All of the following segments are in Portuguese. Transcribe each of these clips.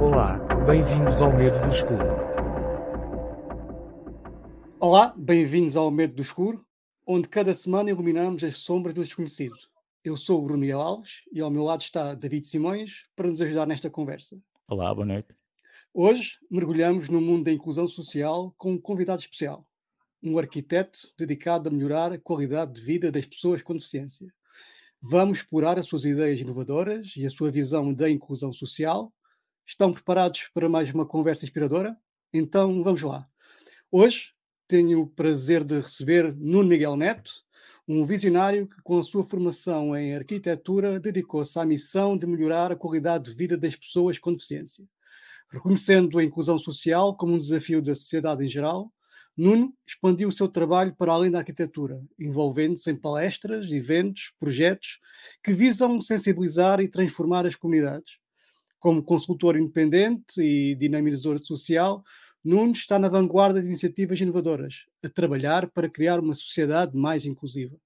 Olá, bem-vindos ao Medo do Escuro. Olá, bem-vindos ao Medo do Escuro, onde cada semana iluminamos as sombras do desconhecido. Eu sou o Bruno Miguel Alves e ao meu lado está David Simões para nos ajudar nesta conversa. Olá, boa noite. Hoje mergulhamos no mundo da inclusão social com um convidado especial, um arquiteto dedicado a melhorar a qualidade de vida das pessoas com deficiência. Vamos explorar as suas ideias inovadoras e a sua visão da inclusão social. Estão preparados para mais uma conversa inspiradora? Então vamos lá. Hoje tenho o prazer de receber Nuno Miguel Neto, um visionário que, com a sua formação em arquitetura, dedicou-se à missão de melhorar a qualidade de vida das pessoas com deficiência. Reconhecendo a inclusão social como um desafio da sociedade em geral, Nuno expandiu o seu trabalho para além da arquitetura, envolvendo-se em palestras, eventos, projetos que visam sensibilizar e transformar as comunidades. Como consultor independente e dinamizador social, Nuno está na vanguarda de iniciativas inovadoras, a trabalhar para criar uma sociedade mais inclusiva.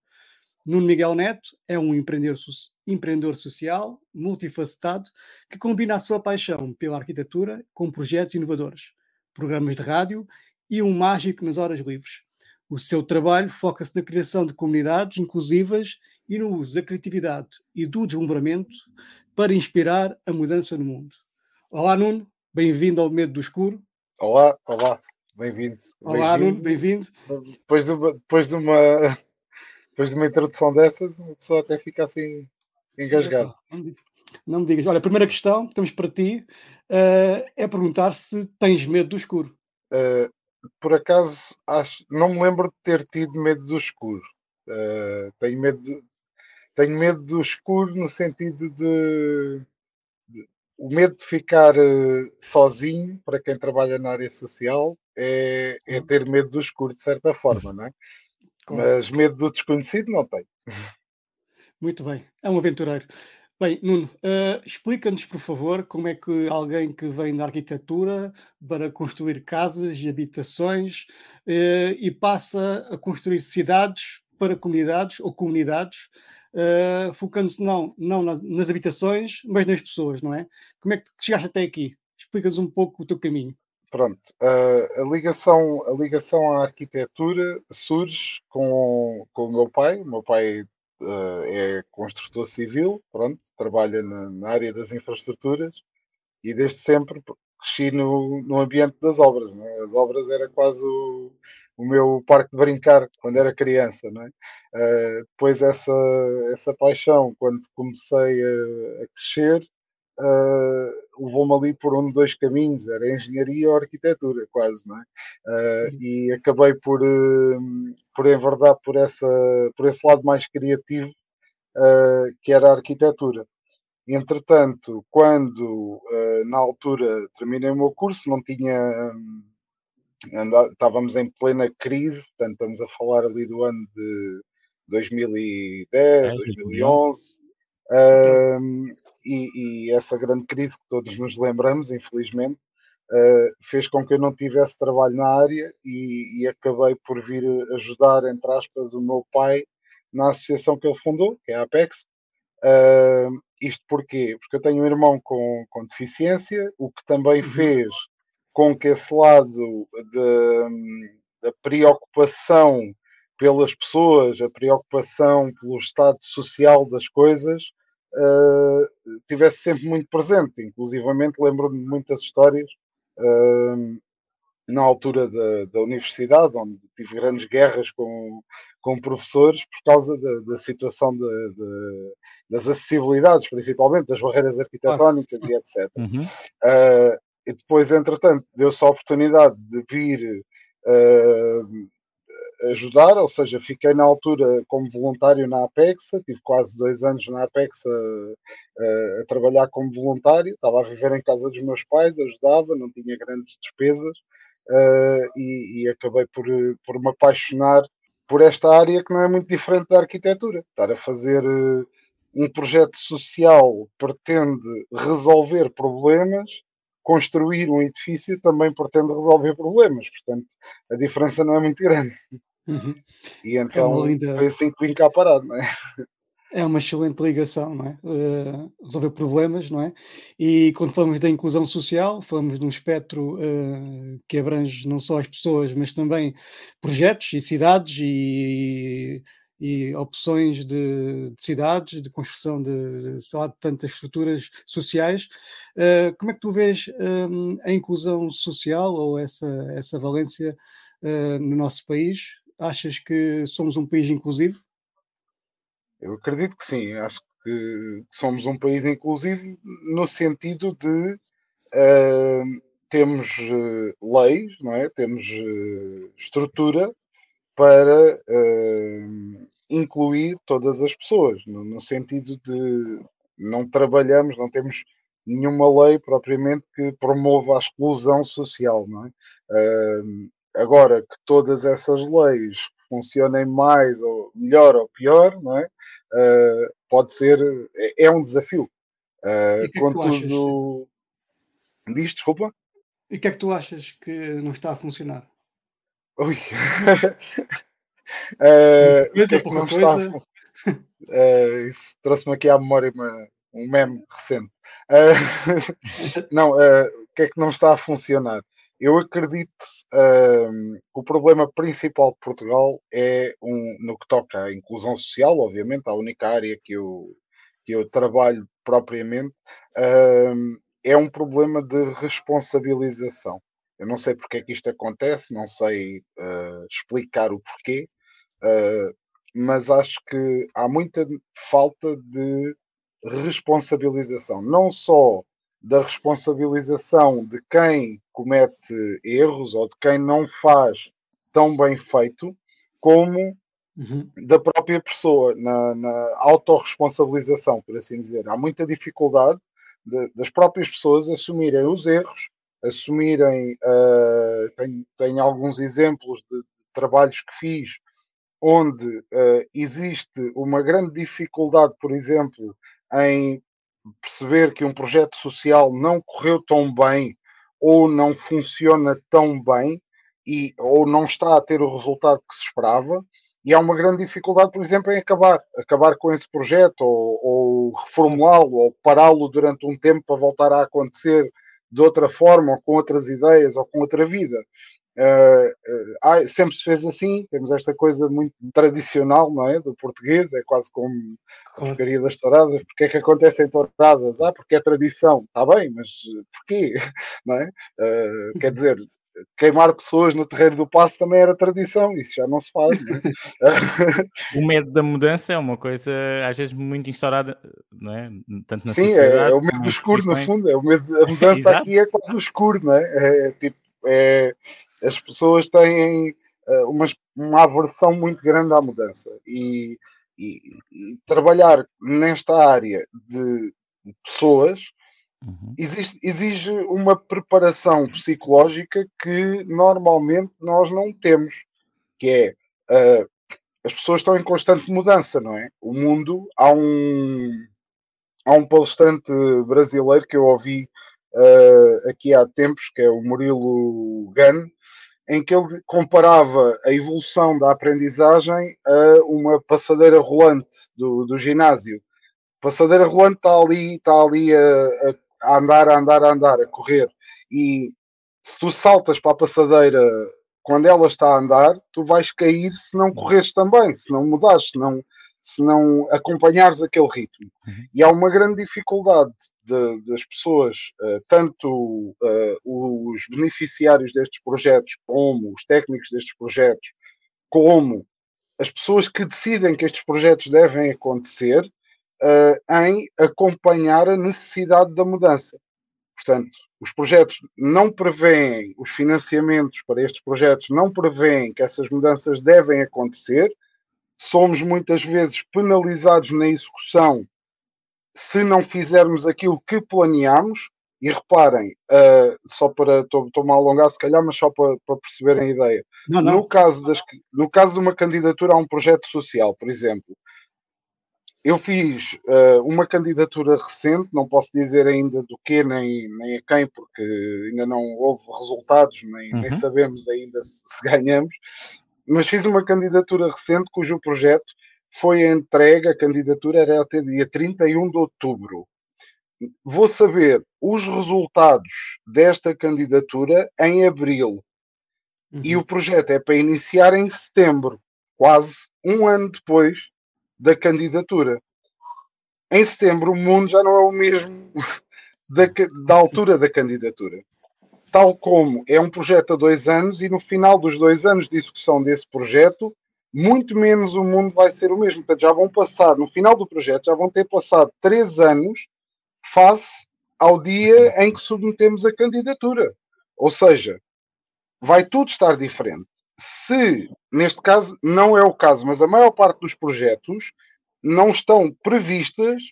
Nuno Miguel Neto é um empreendedor, empreendedor social, multifacetado, que combina a sua paixão pela arquitetura com projetos inovadores, programas de rádio e um mágico nas horas livres. O seu trabalho foca-se na criação de comunidades inclusivas e no uso da criatividade e do deslumbramento para inspirar a mudança no mundo. Olá, Nuno, bem-vindo ao Medo do Escuro. Olá, olá, bem-vindo. Olá, bem Nuno, bem-vindo. Depois, de uma, depois, de uma, depois de uma introdução dessas, uma pessoa até fica assim engasgada. Não me digas. Olha, a primeira questão que temos para ti uh, é perguntar se tens medo do escuro. Uh, por acaso, acho, não me lembro de ter tido medo do escuro. Uh, tenho medo de, tenho medo do escuro no sentido de, de o medo de ficar uh, sozinho para quem trabalha na área social é, é, ter medo do escuro de certa forma, não é? Claro. Mas medo do desconhecido não tenho. Muito bem, é um aventureiro. Bem, Nuno, uh, explica-nos, por favor, como é que alguém que vem da arquitetura para construir casas e habitações uh, e passa a construir cidades para comunidades ou comunidades, uh, focando-se não, não nas, nas, habitações, mas nas pessoas, não é? Como é que chegaste até aqui? Explicas um pouco o teu caminho. Pronto, a, ligação, a ligação à arquitetura surge com, com o meu pai. O meu pai uh, é construtor civil, pronto, trabalha na, na, área das infraestruturas e desde sempre cresci no, no ambiente das obras. É? As obras era quase o, o, meu parque de brincar quando era criança. Não é? Uh, depois essa, essa paixão, quando comecei a, a crescer, uh, levou-me ali por um dois caminhos, era engenharia ou arquitetura, quase, não é? Uh, e acabei por, por enverdar por, essa, por esse lado mais criativo, que era a arquitetura. Entretanto, quando na altura terminei o meu curso, não tinha. Um, estávamos em plena crise, portanto, estamos a falar ali do ano de 2010, é, 2011. 2011 e, e, essa grande crise que todos nos lembramos, infelizmente, uh, fez com que eu não tivesse trabalho na área e, e, acabei por vir ajudar, entre aspas, o meu pai na associação que ele fundou, que é a Apex. Uh, isto porquê? Porque eu tenho um irmão com, com deficiência, o que também uhum. fez com que esse lado da preocupação pelas pessoas, a preocupação pelo estado social das coisas, uh, tivesse sempre muito presente. Inclusivamente lembro-me de muitas histórias uh, na altura da, da, universidade, onde tive grandes guerras com, com professores por causa da, da situação de, de, das acessibilidades, principalmente das barreiras arquitetónicas ah. e etc. Uhum. Uh, e depois, entretanto, deu-se a oportunidade de vir uh, ajudar, ou seja, fiquei na altura como voluntário na Apexa, tive quase dois anos na Apexa a, a, trabalhar como voluntário, estava a viver em casa dos meus pais, ajudava, não tinha grandes despesas uh, e, e, acabei por, por me apaixonar por esta área que não é muito diferente da arquitetura. Estar a fazer uh, um projeto social pretende resolver problemas construir um edifício também pretende resolver problemas, portanto a diferença não é muito grande. Uhum. E então é linda... foi assim que vim cá parado, não é? É uma excelente ligação, não é? Uh, resolver problemas, não é? E quando falamos da inclusão social, falamos de um espectro uh, que abrange não só as pessoas, mas também projetos e cidades e, e opções de, de, cidades, de construção de, de, de tantas estruturas sociais. Uh, como é que tu vês um, a inclusão social ou essa, essa valência no nosso país? Achas que somos um país inclusivo? Eu acredito que sim, acho que somos um país inclusivo no sentido de uh, temos uh, leis, não é? temos uh, estrutura para incluir todas as pessoas, no, no, sentido de não trabalhamos, não temos nenhuma lei propriamente que promova a exclusão social, não é? agora que todas essas leis funcionem mais ou melhor ou pior, não é? Uh, pode ser, é, é, um desafio. Uh, que contudo, é diz, desculpa. E o que é que tu achas que não está a funcionar? Ui. uh, que é que não coisa? Está uh, isso trouxe-me aqui à memória uma, um meme recente. Uh, não, o que é que não está a funcionar? Eu acredito um, o problema principal de Portugal é um, no que toca à inclusão social, obviamente, a única área que eu, que eu trabalho propriamente, um, é um problema de responsabilização. Eu não sei porque é que isto acontece, não sei uh, explicar o porquê, uh, mas acho que há muita falta de responsabilização, não só da responsabilização de quem comete erros ou de quem não faz tão bem feito, como uhum. da própria pessoa, na, na autorresponsabilização, por assim dizer. Há muita dificuldade de, das próprias pessoas assumirem os erros, assumirem. Uh, tenho, tenho alguns exemplos de, de, trabalhos que fiz onde uh, existe uma grande dificuldade, por exemplo, em perceber que um projeto social não correu tão bem ou não funciona tão bem e, ou não está a ter o resultado que se esperava, e há uma grande dificuldade, por exemplo, em acabar, acabar com esse projeto ou, ou reformulá-lo ou pará-lo durante um tempo para voltar a acontecer de outra forma, ou com outras ideias, ou com outra vida. Uh, uh, sempre se fez assim, temos esta coisa muito tradicional, não é? Do português, é quase como a porcaria das touradas. Porque é que acontecem touradas? Ah, porque é tradição. Está bem, mas porquê? Não é? Uh, quer dizer, queimar pessoas no terreiro do passo também era tradição, isso já não se faz. Não é? o medo da mudança é uma coisa às vezes muito instaurada, não é? Tanto na Sim, sociedade. É, é, o medo do escuro, no fundo, é o medo, a mudança aqui é quase o escuro, não é? é tipo, é, as pessoas têm uh, uma, uma aversão muito grande à mudança e, e, e trabalhar nesta área de, de pessoas uhum. existe, exige uma preparação psicológica que normalmente nós não temos, que é uh, as pessoas estão em constante mudança, não é? O mundo há um há um palestrante brasileiro que eu ouvi uh, aqui há tempos, que é o Murilo Gun, em que ele comparava a evolução da aprendizagem a uma passadeira rolante do, do ginásio. Passadeira rolante está ali, está ali a, a, andar, a andar, a andar, a correr. E se tu saltas para a passadeira quando ela está a andar, tu vais cair se não correres também, se não mudares, se não, se não acompanhares aquele ritmo. Uhum. E há uma grande dificuldade de, das pessoas, uh, tanto uh, os beneficiários destes projetos, como os técnicos destes projetos, como as pessoas que decidem que estes projetos devem acontecer, uh, em acompanhar a necessidade da mudança. Portanto, os projetos não prevêem, os financiamentos para estes projetos não prevêem que essas mudanças devem acontecer, somos muitas vezes penalizados na execução se não fizermos aquilo que planeamos. E reparem, uh, só para estou-me a alongar se calhar, mas só para, para perceberem a ideia. Não, não. No, caso das, no caso de uma candidatura a um projeto social, por exemplo, eu fiz uh, uma candidatura recente, não posso dizer ainda do que nem, nem a quem, porque ainda não houve resultados, nem, uhum. nem sabemos ainda se, se, ganhamos, mas fiz uma candidatura recente cujo projeto foi entregue, a candidatura era até dia 31 de outubro. Vou saber os resultados desta candidatura em abril. Uhum. E o projeto é para iniciar em setembro, quase um ano depois da candidatura. Em setembro, o mundo já não é o mesmo da, da altura da candidatura. Tal como é um projeto a dois anos, e no final dos dois anos de execução desse projeto, muito menos o mundo vai ser o mesmo. Portanto, já vão passar, no final do projeto, já vão ter passado três anos face ao dia em que submetemos a candidatura. Ou seja, vai tudo estar diferente. Se, neste caso, não é o caso, mas a maior parte dos projetos não estão previstas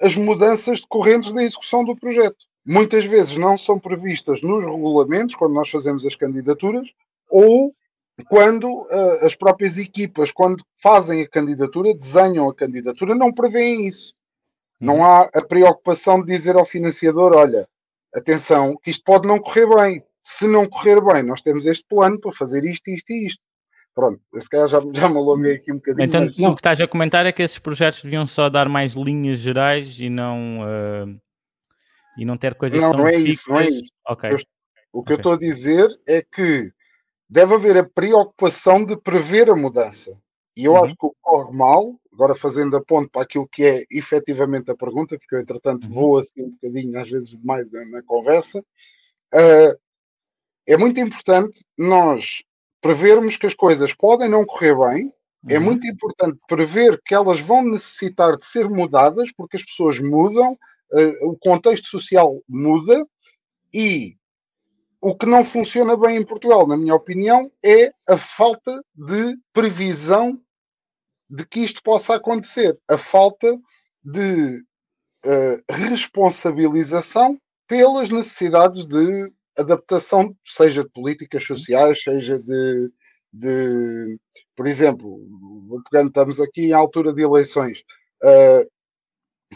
as mudanças decorrentes da execução do projeto. Muitas vezes não são previstas nos regulamentos, quando nós fazemos as candidaturas, ou quando uh, as próprias equipas, quando fazem a candidatura, desenham a candidatura, não prevêem isso. Não uhum. há a preocupação de dizer ao financiador: olha, atenção, que isto pode não correr bem. Se não correr bem, nós temos este plano para fazer isto, isto e isto. Pronto, se calhar já, já me alonguei aqui um bocadinho. Então, mas... o que estás a comentar é que esses projetos deviam só dar mais linhas gerais e não, uh, e não ter coisas não, tão não é Isso, não é isso. Okay. Eu, o que okay. eu estou a dizer é que deve haver a preocupação de prever a mudança. E eu uhum. acho que o que corre mal, agora fazendo a ponto para aquilo que é efetivamente a pergunta, porque eu entretanto uhum. vou assim um bocadinho, às vezes demais na conversa, uh, é muito importante nós prevermos que as coisas podem não correr bem, é uhum. é muito importante prever que elas vão necessitar de ser mudadas, porque as pessoas mudam, uh, o contexto social muda e o que não funciona bem em Portugal, na minha opinião, é a falta de previsão de que isto possa acontecer, a falta de uh, responsabilização pelas necessidades de adaptação, seja de políticas sociais, seja de, de por exemplo, pegando, estamos aqui em altura de eleições. Uh,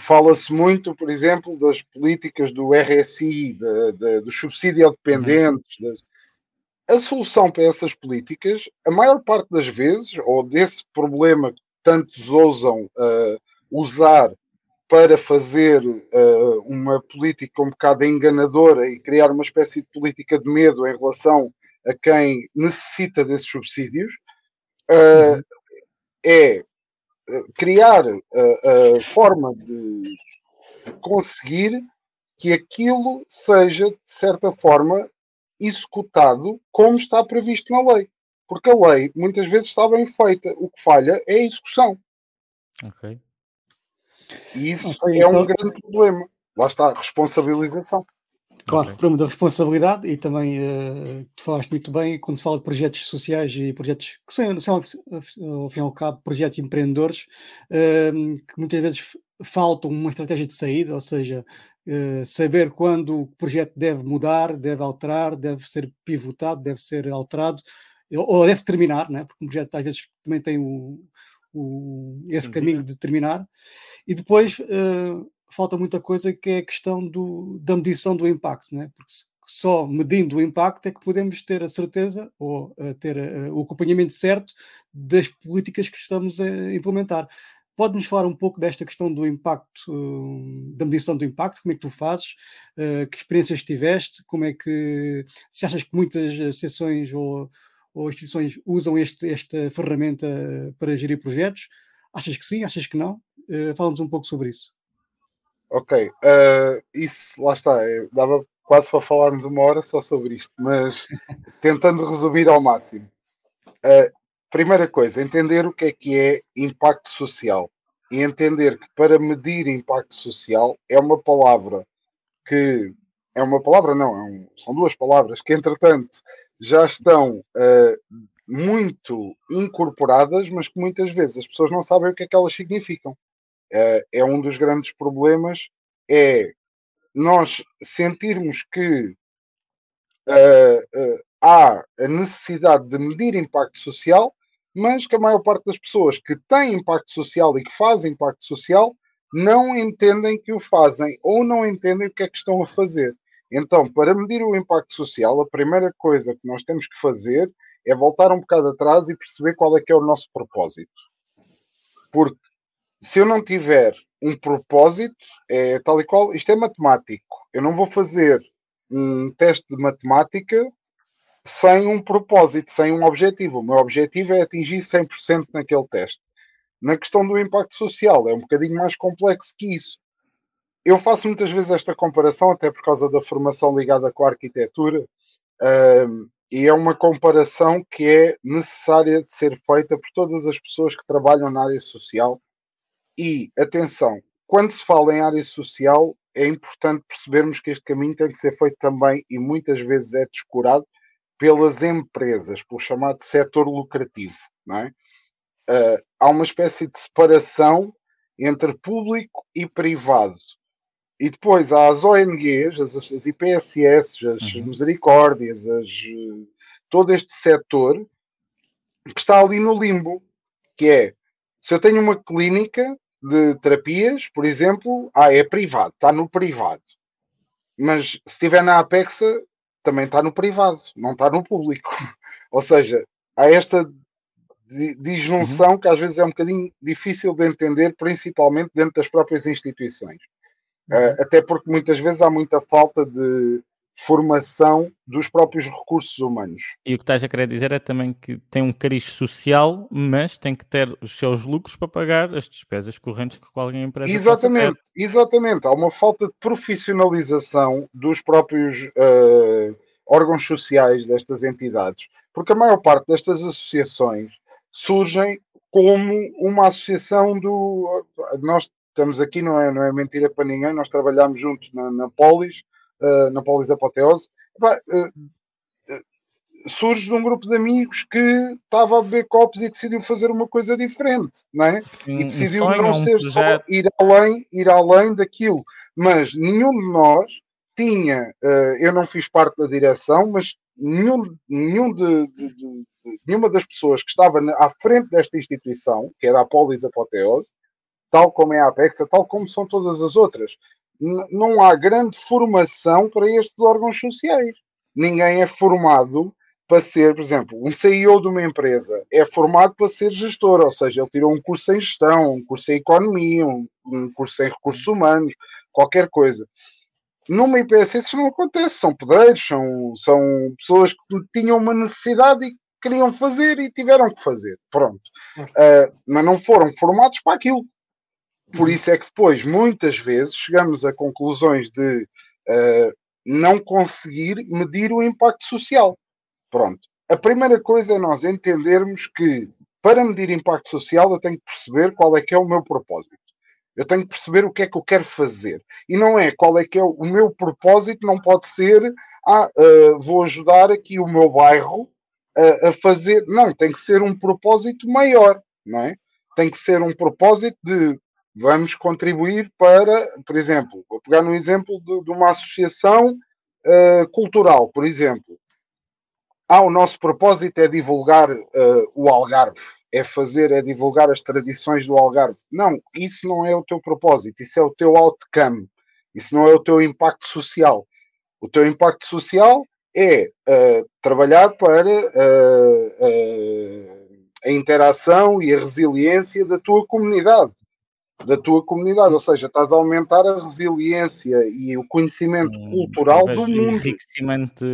Fala-se muito, por exemplo, das políticas do RSI, de, de, do subsídio a dependentes. Uhum. A solução para essas políticas, a maior parte das vezes, ou desse problema que tantos ousam uh, usar para fazer uh, uma política um bocado enganadora e criar uma espécie de política de medo em relação a quem necessita desses subsídios, uh, uhum. é criar a, a forma de, de, conseguir que aquilo seja, de certa forma, executado como está previsto na lei. Porque a lei muitas vezes está bem feita. O que falha é a execução. Ok. E isso okay, é então... um grande problema. Lá está a responsabilização. Claro, okay. problema da responsabilidade e também uh, tu falaste muito bem quando se fala de projetos sociais e projetos que são, são ao fim e ao cabo, projetos empreendedores uh, que muitas vezes faltam uma estratégia de saída, ou seja, uh, saber quando o projeto deve mudar, deve alterar, deve ser pivotado, deve ser alterado ou deve terminar, né? porque um projeto às vezes também tem o, o esse caminho de terminar. E depois uh, falta muita coisa que é a questão do, da medição do impacto, né? porque só medindo o impacto é que podemos ter a certeza ou uh, ter uh, o acompanhamento certo das políticas que estamos a implementar. Pode-nos falar um pouco desta questão do impacto, uh, da medição do impacto, como é que tu fazes, que experiências tiveste, como é que, se achas que muitas sessões ou, ou instituições usam este, esta ferramenta para gerir projetos? Achas que sim, achas que não? Fala-nos um pouco sobre isso. Ok, uh, isso lá está, é, dava quase para falarmos uma hora só sobre isto, mas tentando resumir ao máximo. Uh, primeira coisa, entender o que é que é impacto social e entender que para medir impacto social é uma palavra que é uma palavra, não, é um, são duas palavras que entretanto já estão uh, muito incorporadas, mas que muitas vezes as pessoas não sabem o que é que elas significam. Uh, é um dos grandes problemas, é nós sentirmos que uh, há a necessidade de medir impacto social, mas que a maior parte das pessoas que têm impacto social e que fazem impacto social não entendem que o fazem ou não entendem o que é que estão a fazer. Então, para medir o impacto social, a primeira coisa que nós temos que fazer é voltar um bocado atrás e perceber qual é que é o nosso propósito. Porque se eu não tiver um propósito, é tal e qual, isto é matemático. Eu não vou fazer um teste de matemática sem um propósito, sem um objetivo. O meu objetivo é atingir 100% naquele teste. Na questão do impacto social, é um bocadinho mais complexo que isso. Eu faço muitas vezes esta comparação, até por causa da formação ligada com a arquitetura, um, e é uma comparação que é necessária de ser feita por todas as pessoas que trabalham na área social. E, atenção, quando se fala em área social, é importante percebermos que este caminho tem que ser feito também, e muitas vezes é descurado, pelas empresas, pelo chamado setor lucrativo. Não é? Uh, há uma espécie de separação entre público e privado. E depois há as ONGs, as, as IPSS, as uhum. Misericórdias, as, todo este setor que está ali no limbo, que é se eu tenho uma clínica de terapias, por exemplo, ah, é privado, está no privado. Mas se estiver na Apexa, também está no privado, não está no público. Ou seja, há esta disjunção uhum. que às vezes é um bocadinho difícil de entender, principalmente dentro das próprias instituições. Uhum. Uh, até porque muitas vezes há muita falta de formação dos próprios recursos humanos. E o que estás a querer dizer é também que tem um cariz social, mas tem que ter os seus lucros para pagar as despesas correntes que qualquer empresa Exatamente, exatamente. Há uma falta de profissionalização dos próprios uh, órgãos sociais destas entidades, porque a maior parte destas associações surgem como uma associação do. Nós estamos aqui, não é, não é mentira para ninguém, nós trabalhamos juntos na, na Polis uh, na Polis Apoteose, uh, surge de um grupo de amigos que estava a beber copos e decidiu fazer uma coisa diferente, não é? Um, e decidiu um não ser só ir além, ir além daquilo. Mas nenhum de nós tinha, uh, eu não fiz parte da direção, mas nenhum, nenhum de, de, de, nenhuma das pessoas que estava na, à frente desta instituição, que era a Polis Apoteose, tal como é a Apexa, tal como são todas as outras, não há grande formação para estes órgãos sociais. Ninguém é formado para ser, por exemplo, um CEO de uma empresa é formado para ser gestor, ou seja, ele tirou um curso em gestão, um curso em economia, um, um curso em recursos humanos, qualquer coisa. Numa IPS isso não acontece, são pedreiros, são, são pessoas que tinham uma necessidade e queriam fazer e tiveram que fazer, pronto. Uh, mas não foram formados para aquilo. Por isso é que depois, muitas vezes, chegamos a conclusões de uh, não conseguir medir o impacto social. Pronto. A primeira coisa é nós entendermos que, para medir impacto social, eu tenho que perceber qual é que é o meu propósito. Eu tenho que perceber o que é que eu quero fazer. E não é qual é que é o, o meu propósito, não pode ser, ah, uh, vou ajudar aqui o meu bairro a fazer. Não, tem que ser um propósito maior, não é? Tem que ser um propósito de vamos contribuir para, por exemplo, vou pegar no exemplo de, de uma associação uh, cultural, por exemplo. Ah, o nosso propósito é divulgar uh, o Algarve, é fazer, é divulgar as tradições do Algarve. Não, isso não é o teu propósito, isso é o teu outcome, isso não é o teu impacto social. O teu impacto social é uh, trabalhar para a interação e a resiliência da tua comunidade da tua comunidade, ou seja, estás a aumentar a resiliência e o conhecimento hum, cultural do mundo. Enriquecimento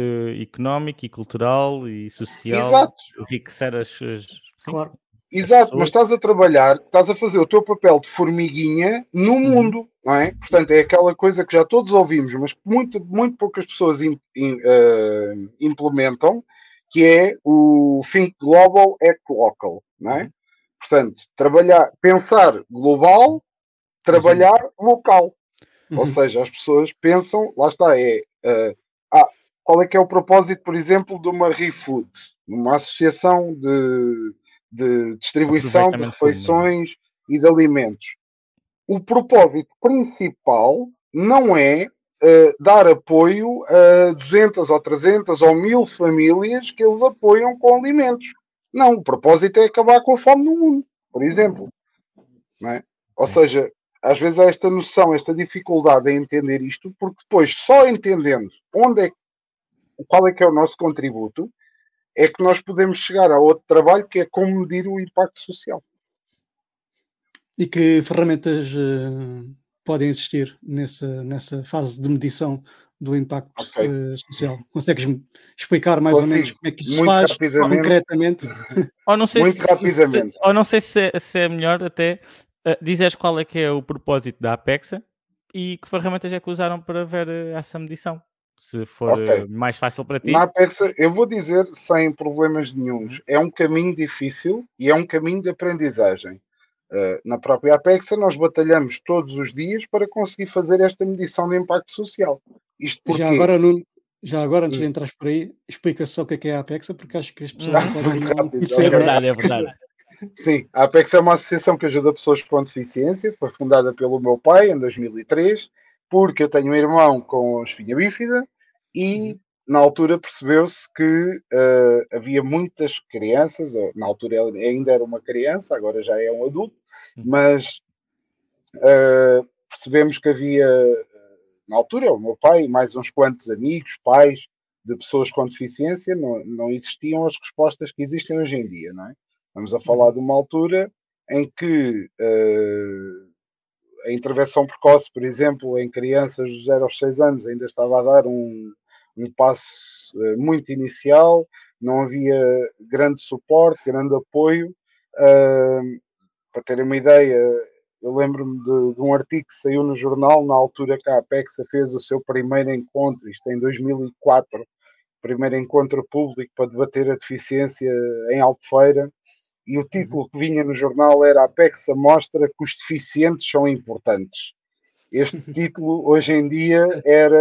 económico e cultural e social. Exato. Enriquecer as suas. Claro. Exato, mas estás a trabalhar, estás a fazer o teu papel de formiguinha no uhum. mundo, não é? Portanto, é aquela coisa que já todos ouvimos, mas muito, muito poucas pessoas in, in, uh, implementam, que é o Think Global, Act Local, não é? Uhum. Portanto, trabalhar, pensar global, trabalhar local. Uhum. Ou seja, as pessoas pensam, lá está, é uh, ah, qual é que é o propósito, por exemplo, de uma ReFood, uma associação de, de distribuição de refeições e de alimentos. O propósito principal não é uh, dar apoio a 200 ou 300 ou 1000 famílias que eles apoiam com alimentos. Não, o propósito é acabar com a fome no mundo, por exemplo. Não é? Ou seja, às vezes há esta noção, esta dificuldade em entender isto, porque depois, só entendendo onde é, qual é que é o nosso contributo, é que nós podemos chegar a outro trabalho que é como medir o impacto social. E que ferramentas uh, podem existir nessa, nessa fase de medição do impacto okay. uh, social? Consegues explicar mais Consigo. ou menos como é que isso se faz concretamente? Ou não sei Muito se, rapidamente. Se, ou não sei se é, se é melhor até uh, dizeres qual é que é o propósito da Apexa e que ferramentas é que usaram para ver essa medição se for okay. mais fácil para ti. Na Apexa, eu vou dizer sem problemas nenhums, é um caminho difícil e é um caminho de aprendizagem. Uh, na própria Apexa, nós batalhamos todos os dias para conseguir fazer esta medição de impacto social. Isto porque... Já agora, Nuno, já agora, antes de hum. entrar por aí, explica só o que é, que é a Apexa, porque acho que as pessoas não podem não É verdade, é verdade. Sim, a Apex é uma associação que ajuda pessoas com deficiência, foi fundada pelo meu pai em 2003 porque eu tenho um irmão com espinha bífida e uhum. na altura percebeu-se que uh, havia muitas crianças, ou, na altura ele ainda era uma criança, agora já é um adulto, uhum. mas uh, percebemos que havia, na altura, o meu pai e mais uns quantos amigos, pais de pessoas com deficiência, não, não existiam as respostas que existem hoje em dia, não é? Estamos a falar uhum. de uma altura em que uh, a intervenção precoce, por exemplo, em crianças de 0 aos 6 anos, ainda estava a dar um, um passo uh, muito inicial, não havia grande suporte, grande apoio. Uh, para terem uma ideia, eu lembro-me de, de, um artigo que saiu no jornal, na altura que a Apexa fez o seu primeiro encontro, isto em 2004, primeiro encontro público para debater a deficiência em Albufeira, e o título que vinha no jornal era Apexa mostra que os deficientes são importantes. Este título hoje em dia era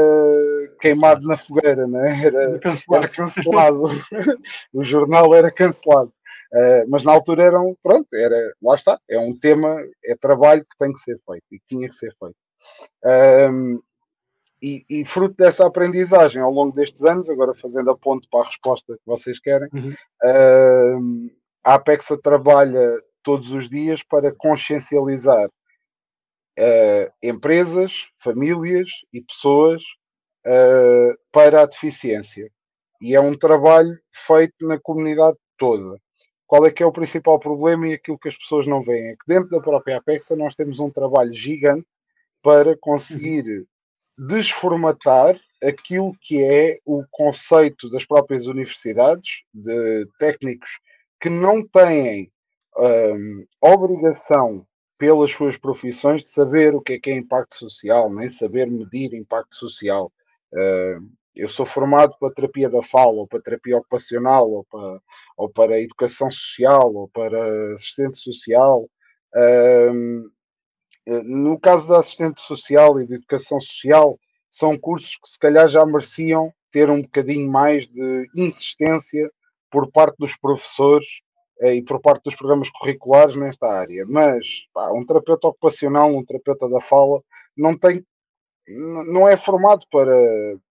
queimado na fogueira, né? era. Era cancelado. o jornal era cancelado. Uh, mas na altura eram, pronto, era, lá está, é um tema, é trabalho que tem que ser feito e que tinha que ser feito. Um, e, e, fruto dessa aprendizagem ao longo destes anos, agora fazendo a ponto para a resposta que vocês querem, uhum. uh, a Apexa trabalha todos os dias para consciencializar uh, empresas, famílias e pessoas uh, para a deficiência. E é um trabalho feito na comunidade toda. Qual é que é o principal problema e aquilo que as pessoas não veem? É que dentro da própria Apexa nós temos um trabalho gigante para conseguir desformatar aquilo que é o conceito das próprias universidades, de técnicos que não têm um, obrigação pelas suas profissões de saber o que é que é impacto social, nem saber medir impacto social. Uh, eu sou formado para terapia da fala, ou para terapia ocupacional, ou para, ou para educação social, ou para assistente social. Uh, no caso da assistente social e de educação social, são cursos que se calhar já mereciam ter um bocadinho mais de insistência por parte dos professores eh, e por parte dos programas curriculares nesta área. Mas pá, um terapeuta ocupacional, um terapeuta da fala, não tem, não é formado para,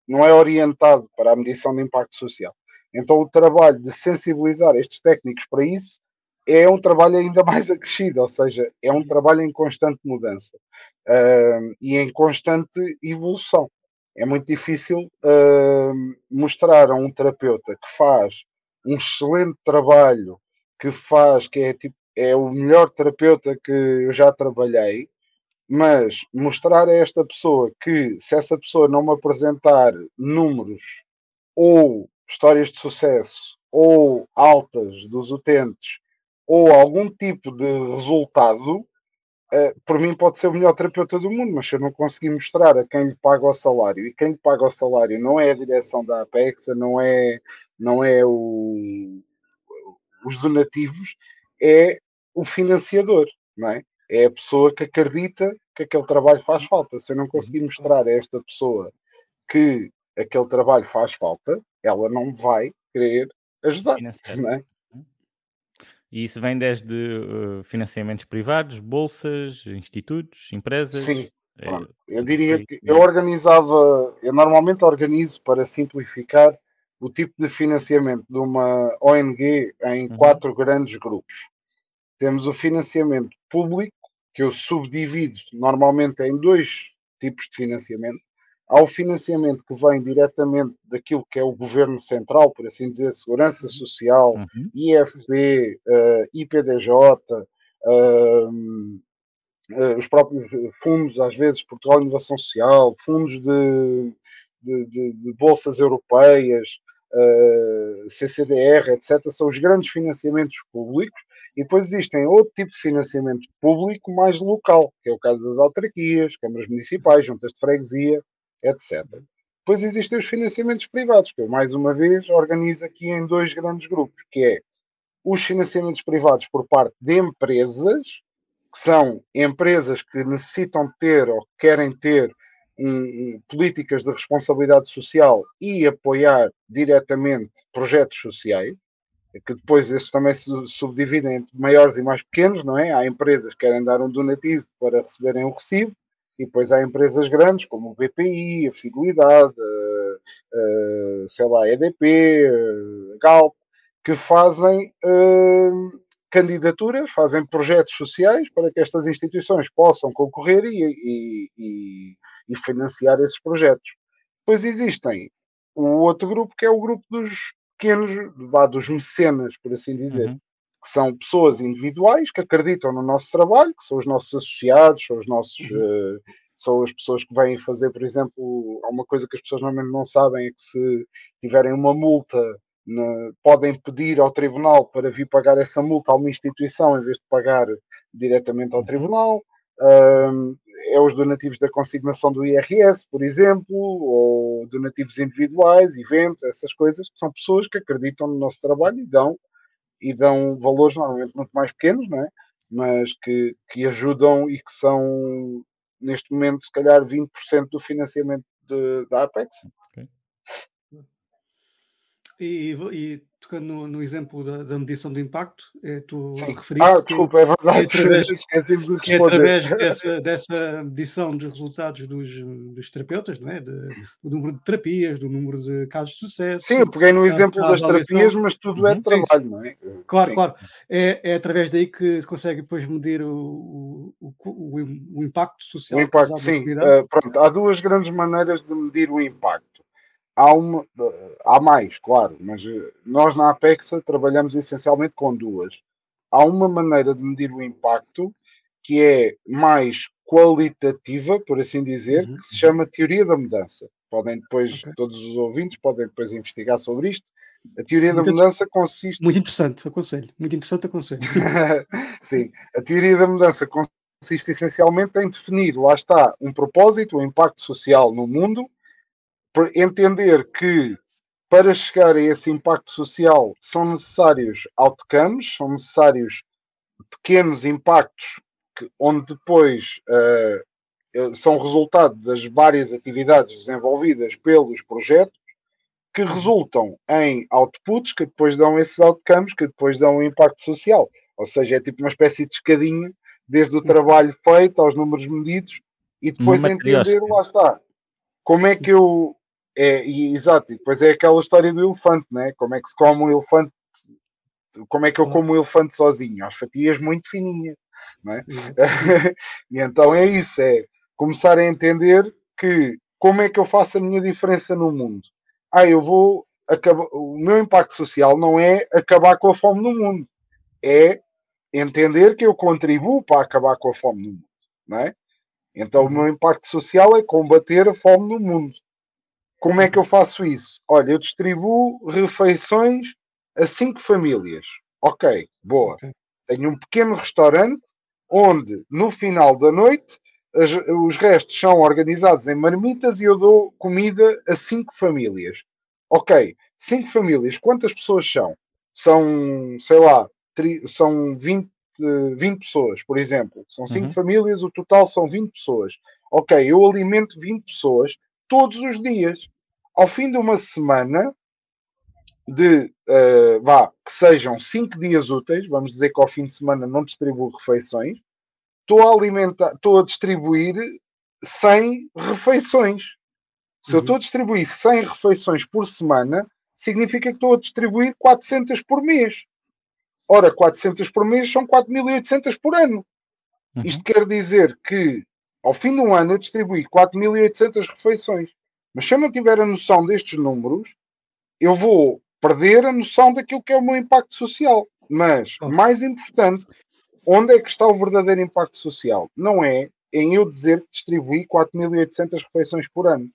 não é orientado para a medição de impacto social. Então o trabalho de sensibilizar estes técnicos para isso é um trabalho ainda mais acrescido, ou seja, é um trabalho em constante mudança uh, e em constante evolução. É muito difícil uh, mostrar a um terapeuta que faz um excelente trabalho, que faz, que é, tipo, é o melhor terapeuta que eu já trabalhei, mas mostrar a esta pessoa que se essa pessoa não me apresentar números ou histórias de sucesso ou altas dos utentes ou algum tipo de resultado, uh, por mim pode ser o melhor terapeuta do mundo, mas se eu não conseguir mostrar a quem lhe paga o salário, e quem lhe paga o salário não é a direção da Apexa, não é, não é o, os donativos, é o financiador, não é? É a pessoa que acredita que aquele trabalho faz falta. Se eu não conseguir mostrar a esta pessoa que aquele trabalho faz falta, ela não vai querer ajudar. É? E isso vem desde uh, financiamentos privados, bolsas, institutos, empresas? Sim. É, eu diria que eu organizava, eu normalmente organizo para simplificar o tipo de financiamento de uma ONG em uhum. quatro grandes grupos. Temos o financiamento público, que eu subdivido normalmente em dois tipos de financiamento. Há o financiamento que vem diretamente daquilo que é o governo central, por assim dizer, Segurança Social, uhum. IFP, uh, IPDJ, uh, uh, os próprios fundos, às vezes, Portugal Inovação Social, fundos de, de, de, de bolsas europeias, CCDR, etc., são os grandes financiamentos públicos. E depois existem outro tipo de financiamento público mais local, que é o caso das autarquias, câmaras municipais, juntas de freguesia, etc. Depois existem os financiamentos privados, que eu, mais uma vez, organizo aqui em dois grandes grupos, que é os financiamentos privados por parte de empresas, que são empresas que necessitam ter ou querem ter um, políticas de responsabilidade social e apoiar diretamente projetos sociais, que depois esses também se subdividem entre maiores e mais pequenos, não é? Há empresas que querem dar um donativo para receberem um recibo, e depois há empresas grandes como o BPI, a Fidelidade, a, a, sei lá, a EDP, a Galp, que fazem uh, candidaturas, fazem projetos sociais para que estas instituições possam concorrer e, e, e financiar esses projetos. Depois existem o outro grupo que é o grupo dos pequenos, dos mecenas, por assim dizer. Uhum que são pessoas individuais que acreditam no nosso trabalho, que são os nossos associados, são os nossos. Uh, são as pessoas que vêm fazer, por exemplo, há uma coisa que as pessoas normalmente não sabem é que se tiverem uma multa, ne, podem pedir ao tribunal para vir pagar essa multa a uma instituição em vez de pagar diretamente ao uhum. tribunal. É os donativos da consignação do IRS, por exemplo, ou donativos individuais, eventos, essas coisas, que são pessoas que acreditam no nosso trabalho e dão e dão valores normalmente muito mais pequenos, não é? mas que, que ajudam e que são, neste momento, se calhar 20% do financiamento de, da Apex. Okay. E, e, tocando no, no exemplo da, da, medição de impacto, é, tu Sim. referiste. Ah, desculpa, é verdade. É através, de é através dessa, dessa medição dos resultados dos, dos terapeutas, não é? De, do número de terapias, do número de casos de sucesso. Sim, eu peguei no exemplo das terapias, mas tudo é sim, trabalho, sim. não é? Claro, sim. claro. É, é através daí que se consegue depois medir o, o, o, o impacto social. O impacto, sim. Uh, pronto, há duas grandes maneiras de medir o impacto há, uma, há mais, claro, mas eh, nós na Apexa trabalhamos essencialmente com duas. Há uma maneira de medir o impacto que é mais qualitativa, por assim dizer, uhum. que se chama teoria da mudança. Podem depois, okay. todos os ouvintes podem depois investigar sobre isto. A teoria muito da mudança consiste. Muito interessante, aconselho. Muito interessante, aconselho. Sim, a teoria da mudança consiste essencialmente em definir, lá está, um propósito, um impacto social no mundo entender que para chegar a esse impacto social são necessários outcomes, são necessários pequenos impactos que, onde depois uh, são resultado das várias atividades desenvolvidas pelos projetos que resultam em outputs que depois dão esses outcomes, que depois dão um impacto social. Ou seja, é tipo uma espécie de escadinha, desde o trabalho feito aos números medidos, e depois entender, lá está, como é que eu é, e, exato, e depois é aquela história do elefante, né? Como é que se come um elefante? Como é que eu como um elefante sozinho? As fatias muito fininhas, não é? e então é isso, é começar a entender que como é que eu faço a minha diferença no mundo? Ah, eu vou acabar. O meu impacto social não é acabar com a fome no mundo, é entender que eu contribuo para acabar com a fome no mundo, não é? Então, o uhum. meu impacto social é combater a fome no mundo. Como é que eu faço isso? Olha, eu distribuo refeições a cinco famílias. Ok, boa. Okay. Tenho um pequeno restaurante onde no final da noite as, os restos são organizados em marmitas e eu dou comida a cinco famílias. Ok, cinco famílias, quantas pessoas são? São, sei lá, tri, são 20, 20 pessoas, por exemplo. São cinco uhum. famílias, o total são 20 pessoas. Ok, eu alimento 20 pessoas todos os dias. Ao fim de uma semana, de uh, vá, que sejam cinco dias úteis, vamos dizer que ao fim de semana não distribuo refeições, estou a alimentar, estou a distribuir 100 refeições. Se uhum. eu estou a distribuir 100 refeições por semana, significa que estou a distribuir 400 por mês. Ora, 400 por mês são 4.800 por ano. Uhum. Isto quer dizer que ao fim de um ano eu distribuí 4.800 refeições. Mas se eu não tiver a noção destes números, eu vou perder a noção daquilo que é o meu impacto social. Mas, mais importante, onde é que está o verdadeiro impacto social? Não é em eu dizer que distribuí 4.800 refeições por ano.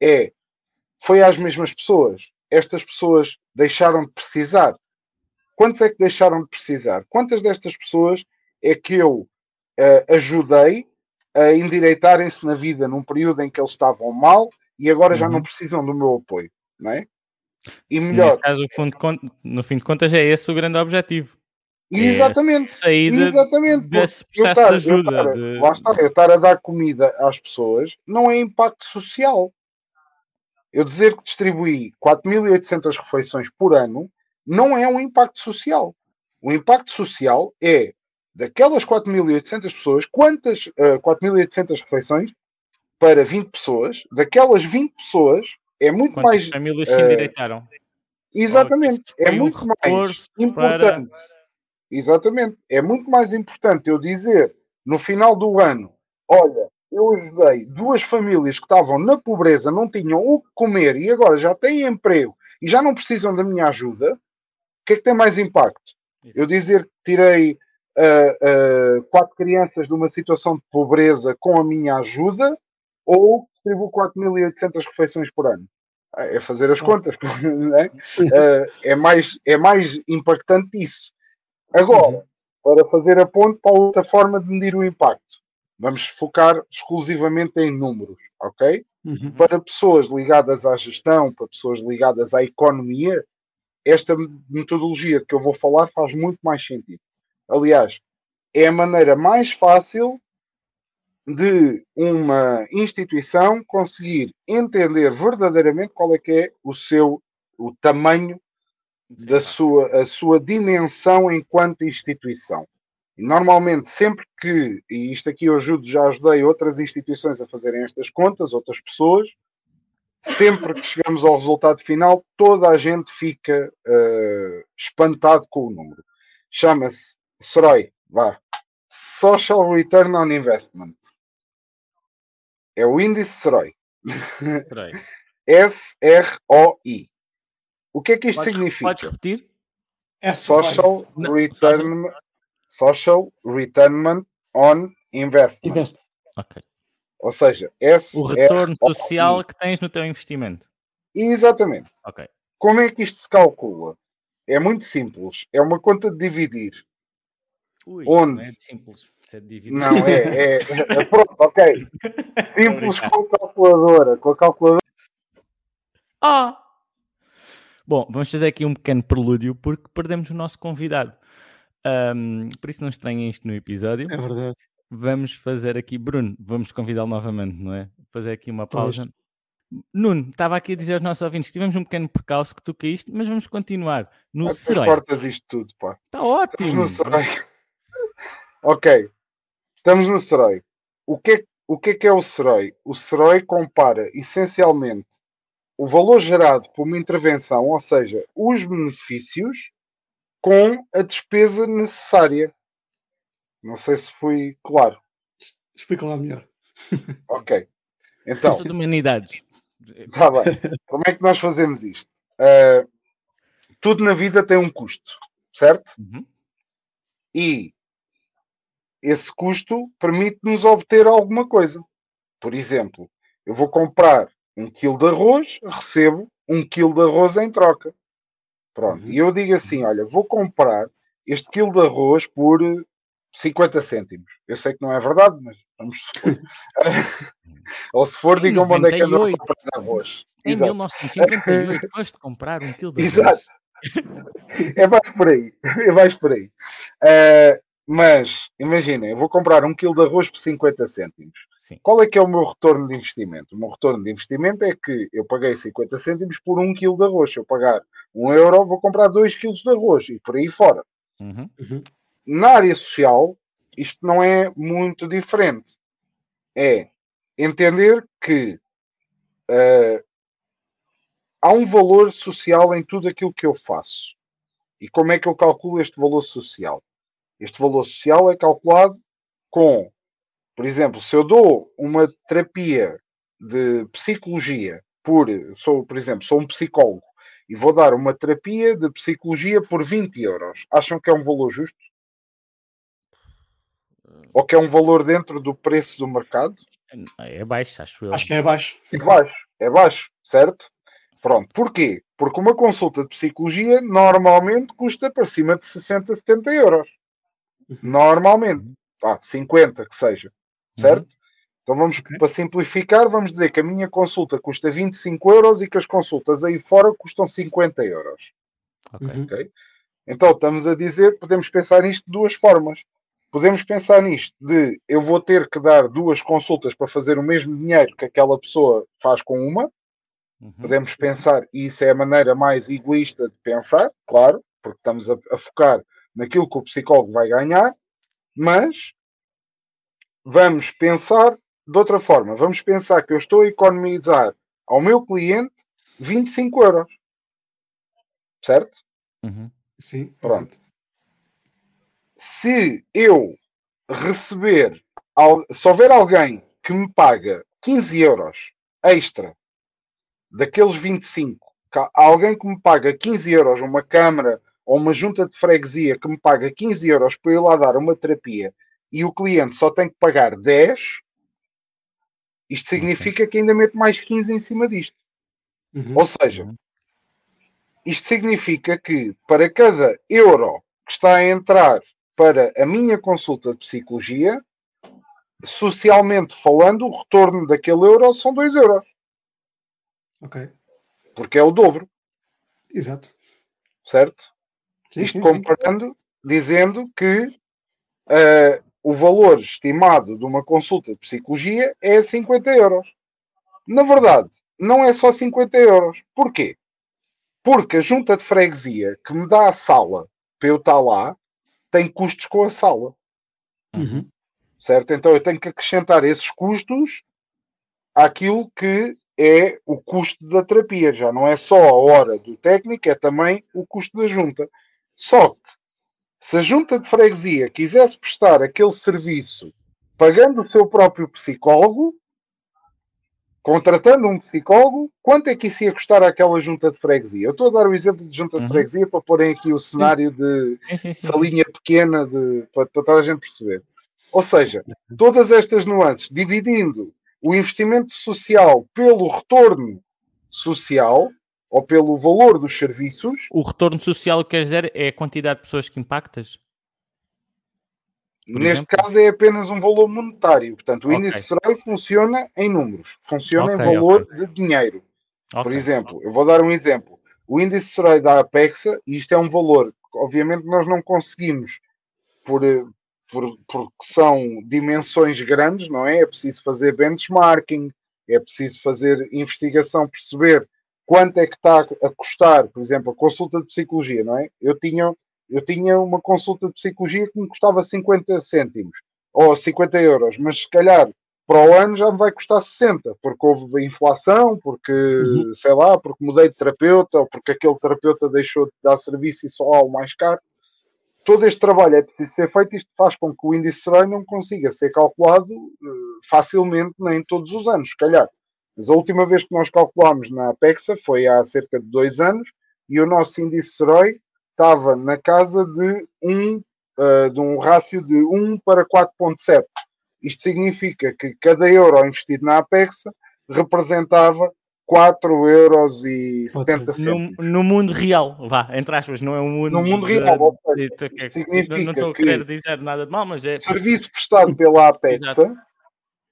É, foi às mesmas pessoas. Estas pessoas deixaram de precisar. Quantos é que deixaram de precisar? Quantas destas pessoas é que eu uh, ajudei a endireitarem-se na vida num período em que eles estavam mal e agora uhum. já não uhum. precisam do meu apoio, não é? E melhor. Nesse caso, no fim de contas, é esse o grande objetivo. É exatamente. Saída exatamente. Desse processo tar, de ajuda. Eu tar, de... Lá está, eu estar a dar comida às pessoas não é impacto social. Eu dizer que distribuí 4.800 refeições por ano não é um impacto social. O impacto social é daquelas 4.800 pessoas, quantas uh, eh, 4.800 refeições para 20 pessoas, daquelas 20 pessoas é muito Quantas mais. famílias se endireitaram? Uh, exatamente, é muito um mais importante. Para... Exatamente, é muito mais importante eu dizer no final do ano: olha, eu ajudei duas famílias que estavam na pobreza, não tinham o que comer e agora já têm emprego e já não precisam da minha ajuda. O que é que tem mais impacto? Eu dizer que tirei uh, uh, quatro crianças de uma situação de pobreza com a minha ajuda ou distribuo 4.800 refeições por ano? É fazer as contas, é? Uh, é, mais, é mais impactante isso. Agora, para fazer a ponte para outra forma de medir o impacto, vamos focar exclusivamente em números, ok? Uhum. Para pessoas ligadas à gestão, para pessoas ligadas à economia, esta metodologia que eu vou falar faz muito mais sentido. Aliás, é a maneira mais fácil de uma instituição conseguir entender verdadeiramente qual é que é o seu o tamanho da sua a sua dimensão enquanto instituição. E normalmente sempre que e isto aqui eu ajudo já ajudei outras instituições a fazerem estas contas, outras pessoas, sempre que chegamos ao resultado final, toda a gente fica uh, espantado com o número. Chama-se SROI, vá, Social Return on Investment. É o índice SROI. S-R-O-I. O que é que isto podes, significa? Podes repetir? É social, return, social Return on Investment. Invest. Ok. Ou seja, S o retorno social que tens no teu investimento. Exatamente. Ok. Como é que isto se calcula? É muito simples. É uma conta de dividir. Ui, onde... Não é simples. É. Não, é, é, é pronto, ok. Simples com a calculadora. Com a calculadora. Ah! Bom, vamos fazer aqui um pequeno prelúdio porque perdemos o nosso convidado. Um, por isso não estranhem isto no episódio. É verdade. Vamos fazer aqui, Bruno, vamos convidá-lo novamente, não é? Fazer aqui uma pausa. Pois. Nuno, estava aqui a dizer aos nossos ouvintes: tivemos um pequeno percalço que tu caíste, mas vamos continuar. No Serói. cortas isto tudo, pá. Está ótimo. No ok, estamos no Serói. O que, é, o que é que é o Serói? O Serói compara essencialmente o valor gerado por uma intervenção, ou seja, os benefícios, com a despesa necessária. Não sei se fui claro. Explica lá melhor. Ok. Então. de humanidades. Está bem. Como é que nós fazemos isto? Uh, tudo na vida tem um custo, certo? Uhum. E esse custo permite-nos obter alguma coisa. Por exemplo, eu vou comprar um quilo de arroz, recebo um quilo de arroz em troca. Pronto. Uhum. E eu digo assim: olha, vou comprar este quilo de arroz por 50 cêntimos. Eu sei que não é verdade, mas vamos supor. Ou se for, digam onde é que ando a comprar arroz. Em Exato. 1958, foste comprar um quilo de arroz. Exato. é mais por aí. É mais por aí. Uh, mas, imaginem, eu vou comprar um quilo de arroz por 50 cêntimos. Sim. Qual é que é o meu retorno de investimento? O meu retorno de investimento é que eu paguei 50 cêntimos por um quilo de arroz. Se eu pagar um euro, vou comprar dois quilos de arroz e por aí fora. Uhum. Uhum. Na área social, isto não é muito diferente. É entender que uh, há um valor social em tudo aquilo que eu faço. E como é que eu calculo este valor social? Este valor social é calculado com, por exemplo, se eu dou uma terapia de psicologia por, sou, por exemplo, sou um psicólogo e vou dar uma terapia de psicologia por 20 euros. Acham que é um valor justo? Ou que é um valor dentro do preço do mercado? É baixo, acho eu. Acho que é baixo. É baixo, é baixo, certo? Pronto, porquê? Porque uma consulta de psicologia normalmente custa para cima de 60, 70 euros. Normalmente. Ah, 50 que seja. Certo? Uhum. Então vamos, okay. para simplificar, vamos dizer que a minha consulta custa 25 euros e que as consultas aí fora custam 50 euros. Okay. ok? Então estamos a dizer, podemos pensar nisto de duas formas. Podemos pensar nisto de eu vou ter que dar duas consultas para fazer o mesmo dinheiro que aquela pessoa faz com uma. Uhum. Podemos pensar, e isso é a maneira mais egoísta de pensar, claro, porque estamos a, a focar naquilo que o psicólogo vai ganhar, mas vamos pensar de outra forma. Vamos pensar que eu estou a economizar ao meu cliente 25 euros. Certo? Uhum. Sim. Pronto. Se eu receber, se houver alguém que me paga 15 euros extra daqueles 25, alguém que me paga 15 euros, uma câmara ou uma junta de freguesia que me paga 15 euros para eu lá dar uma terapia e o cliente só tem que pagar 10, isto significa que ainda mete mais 15 em cima disto. Uhum. Ou seja, isto significa que para cada euro que está a entrar para a minha consulta de psicologia, socialmente falando, o retorno daquele euro são 2 euros. Ok. Porque é o dobro. Exato. Certo? Sim, Isto sim, comparando, sim. dizendo que uh, o valor estimado de uma consulta de psicologia é 50 euros. Na verdade, não é só 50 euros. Porquê? Porque a junta de freguesia que me dá a sala para eu estar lá tem custos com a sala. Uhum. Certo? Então eu tenho que acrescentar esses custos àquilo que é o custo da terapia. Já não é só a hora do técnico, é também o custo da junta. Só que se a junta de freguesia quisesse prestar aquele serviço pagando o seu próprio psicólogo, contratando um psicólogo, quanto é que isso ia custar àquela junta de freguesia? Eu estou a dar o exemplo de junta uhum. de freguesia para porem aqui o cenário de sim, sim, sim. salinha pequena de, para, para toda a gente perceber. Ou seja, todas estas nuances, dividindo o investimento social pelo retorno social, ou pelo valor dos serviços. O retorno social, quer dizer, é a quantidade de pessoas que impactas? Neste exemplo? caso é apenas um valor monetário. Portanto, o okay. SROI funciona em números, funciona okay, em valor okay. de dinheiro. Por exemplo, eu vou dar um exemplo. O índice SROI da Apexa, e isto é um valor que obviamente nós não conseguimos por, por, porque são dimensões grandes, não é? É preciso fazer benchmarking, é preciso fazer investigação, perceber quanto é que está a custar, por exemplo, a consulta de psicologia, não é? Eu tinha, eu tinha uma consulta de psicologia que me custava 50 cêntimos ou 50 euros, mas se calhar para o ano já me vai custar 60, porque houve inflação, porque uhum. sei lá, porque mudei de terapeuta, ou porque aquele terapeuta deixou de dar serviço e só há o mais caro. Todo este trabalho é preciso ser feito, isto faz com que o índice SROI não consiga ser calculado uh, facilmente nem todos os anos, se calhar. Mas a última vez que nós calculámos na Apexa foi há cerca de dois anos e o nosso índice SEROI estava na casa de um, uh, de um rácio de 1 para 4.7. Isto significa que cada euro investido na Apexa representava 4 euros e 70 no, no, mundo real, vá, entre aspas, não é um mundo... No mundo real, de, de, de, significa não estou a querer dizer nada de mal, mas é... Serviço prestado pela Apexa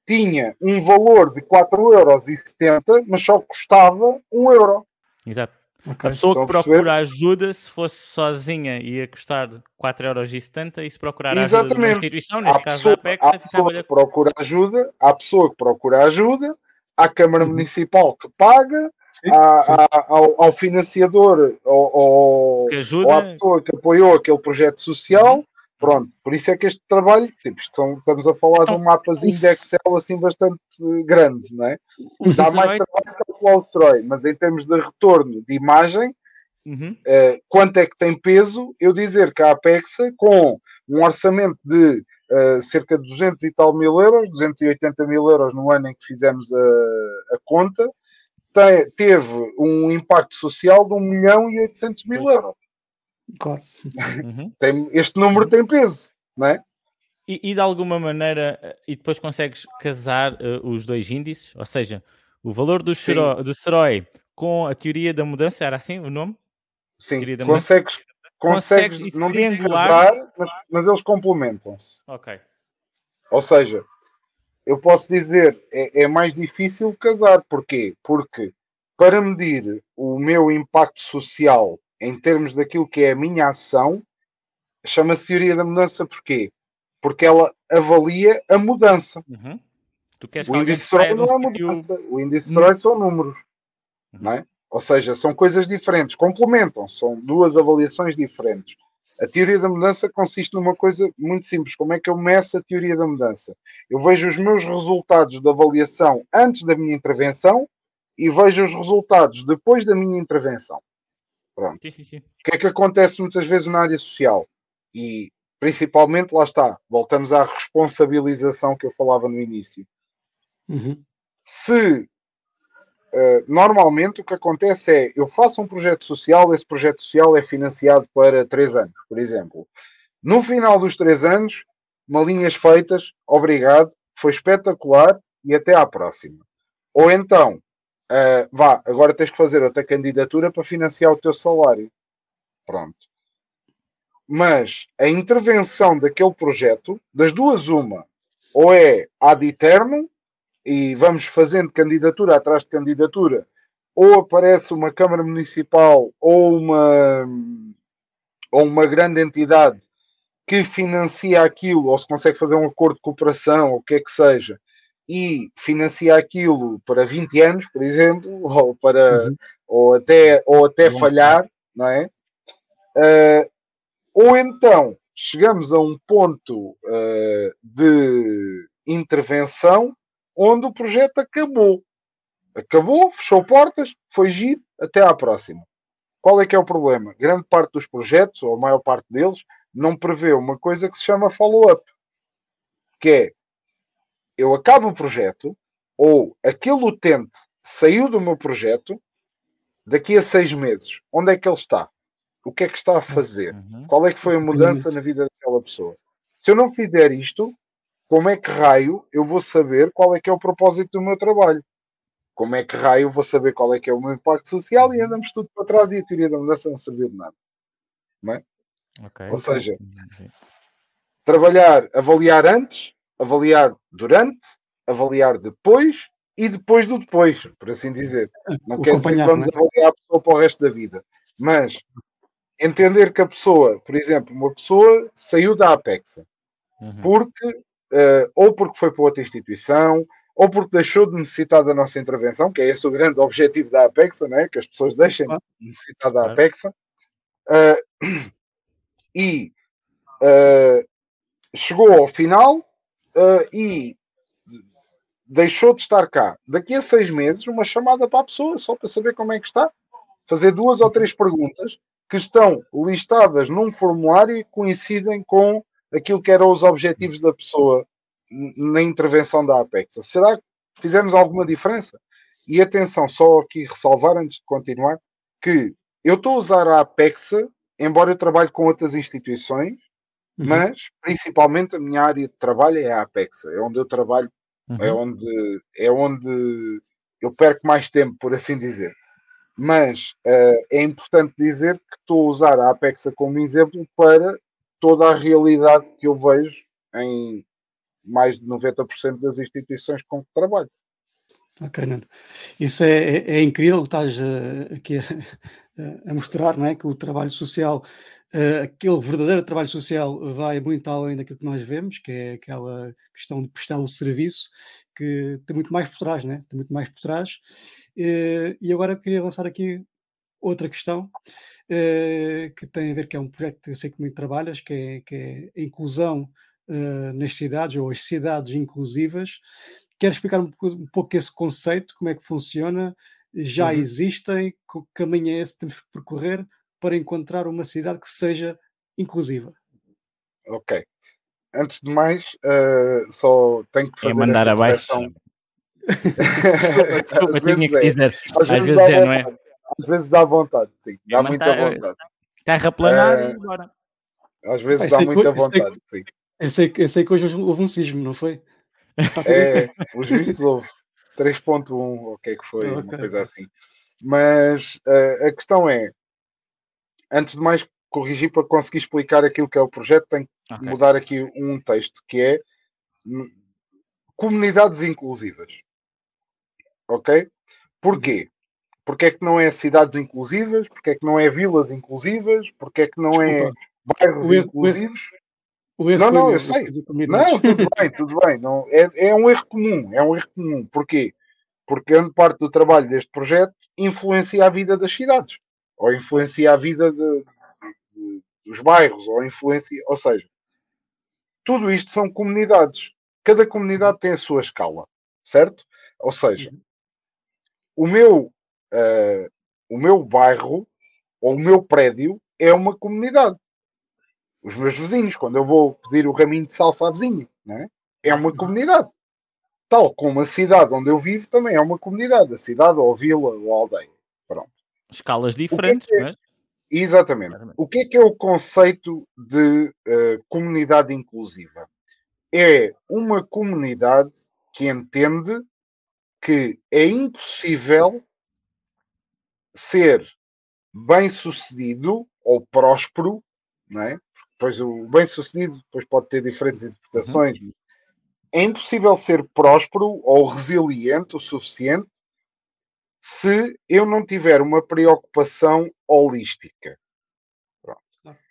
tinha um valor de 4,70€, mas só custava 1 euro. Exato. Okay. A pessoa Estão que procura ajuda, se fosse sozinha, ia custar 4,70€ e se procurar Exatamente. ajuda de uma instituição, neste há caso pessoa, a APEC, há pessoa que procura ajuda, há pessoa que procura ajuda, há Câmara uhum. Municipal que paga, sim, há, sim. Há, ao, ao, financiador ou, ou, que ajuda. ou à pessoa que apoiou aquele projeto social, uhum. Pronto, por isso é que este trabalho, tipo, são, estamos a falar então, de um mapazinho isso... de Excel assim bastante grande, não é? Dá mais trabalho que calcular o Troy, mas em termos de retorno de imagem, uhum. uh, quanto é que tem peso, eu dizer que a Apexa, com um orçamento de uh, cerca de 200 e tal mil euros, 280 mil euros no ano em que fizemos a, a conta, tem, teve um impacto social de 1 milhão e 800 mil euros. Claro. Uhum. Tem, este número tem peso, não é? E, e, de alguma maneira, eh, e depois consegues casar uh, os dois índices, ou seja, o valor do, xero, do SEROI com a teoria da mudança, era assim o nome? Sim, consegues, consegues, consegues não digo casar, mas, mas eles complementam-se. Ok. Ou seja, eu posso dizer, é, é mais difícil casar. Porquê? Porque para medir o meu impacto social em termos daquilo que é a minha ação, chama-se teoria da mudança porquê? Porque ela avalia a mudança. Uhum. o índice SROI não é mudança. O índice SROI são números. Uhum. Não é? Ou seja, são coisas diferentes, complementam, são duas avaliações diferentes. A teoria da mudança consiste numa coisa muito simples. Como é que eu meço a teoria da mudança? Eu vejo os meus resultados de avaliação antes da minha intervenção e vejo os resultados depois da minha intervenção. Pronto. Sim, sim, sim. O que é que acontece muitas vezes na área social? E principalmente, lá está, voltamos à responsabilização que eu falava no início. Uhum. Se Uh, normalmente o que acontece é eu faço um projeto social, esse projeto social é financiado para três anos, por exemplo. No final dos três anos, malinhas feitas, obrigado, foi espetacular e até à próxima. Ou então, uh, vá, agora tens que fazer outra candidatura para financiar o teu salário. Pronto. Mas a intervenção daquele projeto, das duas, uma, ou é ad eterno, e vamos fazendo candidatura atrás de candidatura, ou aparece uma Câmara Municipal ou uma, ou uma grande entidade que financia aquilo, ou se consegue fazer um acordo de cooperação, ou o que é que seja, e financia aquilo para 20 anos, por exemplo, ou, para, uhum. ou até, ou até falhar, não é? Uh, ou então chegamos a um ponto uh, de intervenção onde o projeto acabou. Acabou, fechou portas, foi giro, até à próxima. Qual é que é o problema? Grande parte dos projetos, ou a maior parte deles, não prevê uma coisa que se chama follow-up. Que é, eu acabo o projeto, ou aquele utente saiu do meu projeto, daqui a seis meses, onde é que ele está? O que é que está a fazer? Uhum. Qual é que foi a mudança na vida daquela pessoa? Se eu não fizer isto, como é que raio eu vou saber qual é que é o propósito do meu trabalho? Como é que raio eu vou saber qual é que é o meu impacto social e andamos tudo para trás e a teoria da mudança não serviu de nada. Não é? Okay. Ou seja, trabalhar, avaliar antes, avaliar durante, avaliar depois e depois do depois, por assim dizer. Não quer dizer que vamos é? avaliar a pessoa para o resto da vida, mas entender que a pessoa, por exemplo, uma pessoa saiu da Apexa uhum. porque uh, ou porque foi para outra instituição, ou porque deixou de necessitar da nossa intervenção, que é esse o grande objetivo da Apexa, né? que as pessoas deixem de necessitar da Apexa. Uh, e uh, chegou ao final uh, e deixou de estar cá. Daqui a seis meses, uma chamada para a pessoa, só para saber como é que está. Fazer duas ou três perguntas que estão listadas num formulário e coincidem com aquilo que eram os objetivos da pessoa na intervenção da Apex. Será que fizemos alguma diferença? E atenção, só aqui ressalvar antes de continuar, que eu estou a usar a Apex, embora eu trabalhe com outras instituições, uhum. mas principalmente a minha área de trabalho é a Apex, é onde eu trabalho, é uhum. é, onde, é onde eu perco mais tempo, por assim dizer. Mas uh, é importante dizer que estou a usar a Apex como exemplo para toda a realidade que eu vejo em mais de 90% das instituições com que trabalho. Ok, Nuno. Isso é, é, é incrível que estás uh, aqui a, a, mostrar, não é? Que o trabalho social, uh, aquele verdadeiro trabalho social, vai muito além daquilo que nós vemos, que é aquela questão de prestar o serviço, que tem muito mais por trás, né? Tem muito mais por trás. Uh, e agora eu queria lançar aqui outra questão que tem a ver, que é um projeto que eu sei que muito trabalhas, que é, que é a inclusão nas cidades, ou as cidades inclusivas. Quero explicar um, um, pouco esse conceito, como é que funciona? Já uhum. existem? Que caminho é esse que temos que percorrer para encontrar uma cidade que seja inclusiva? Ok. Antes de mais, uh, só tenho que fazer. É mandar abaixo. Desculpa, tinha que é. dizer. Às, Às vezes, já não é. Às vezes dá vontade, sim. Dá muita vontade. Terra planada é... e bora. Às vezes dá muita vontade, sim. Eu sei, eu sei que hoje houve um sismo, não foi? É, os vistos houve 3.1, ou o que é que foi, okay. uma coisa assim. Mas uh, a questão é, antes de mais corrigir para conseguir explicar aquilo que é o projeto, tenho que okay. mudar aqui um texto que é hum, comunidades inclusivas. Ok? Porquê? Porque é que não é cidades inclusivas? Porque é que não é vilas inclusivas? Porque é que não é bairros o inclusivos? O erro, não, não, eu sei. Não, tudo bem, tudo bem. Não, é, é um erro comum. É um erro comum. Porquê? Porque grande parte do trabalho deste projeto influencia a vida das cidades. Ou influencia a vida de, de, dos bairros. Ou influencia... Ou seja, tudo isto são comunidades. Cada comunidade tem a sua escala. Certo? Ou seja, uhum. o meu uh, o meu bairro ou o meu prédio é uma comunidade. Os meus vizinhos, quando eu vou pedir o raminho de salsa a vizinho, né? é uma comunidade. Tal como a cidade onde eu vivo também é uma comunidade. A cidade ou a vila ou a aldeia. Pronto. Escalas diferentes, é, é mas... Exatamente. O que é que é o conceito de uh, comunidade inclusiva? É uma comunidade que entende que é impossível ser bem-sucedido ou próspero, não é? Pois o bem-sucedido depois pode ter diferentes interpretações. Uhum. É impossível ser próspero ou resiliente o suficiente se eu não tiver uma preocupação holística. Pronto.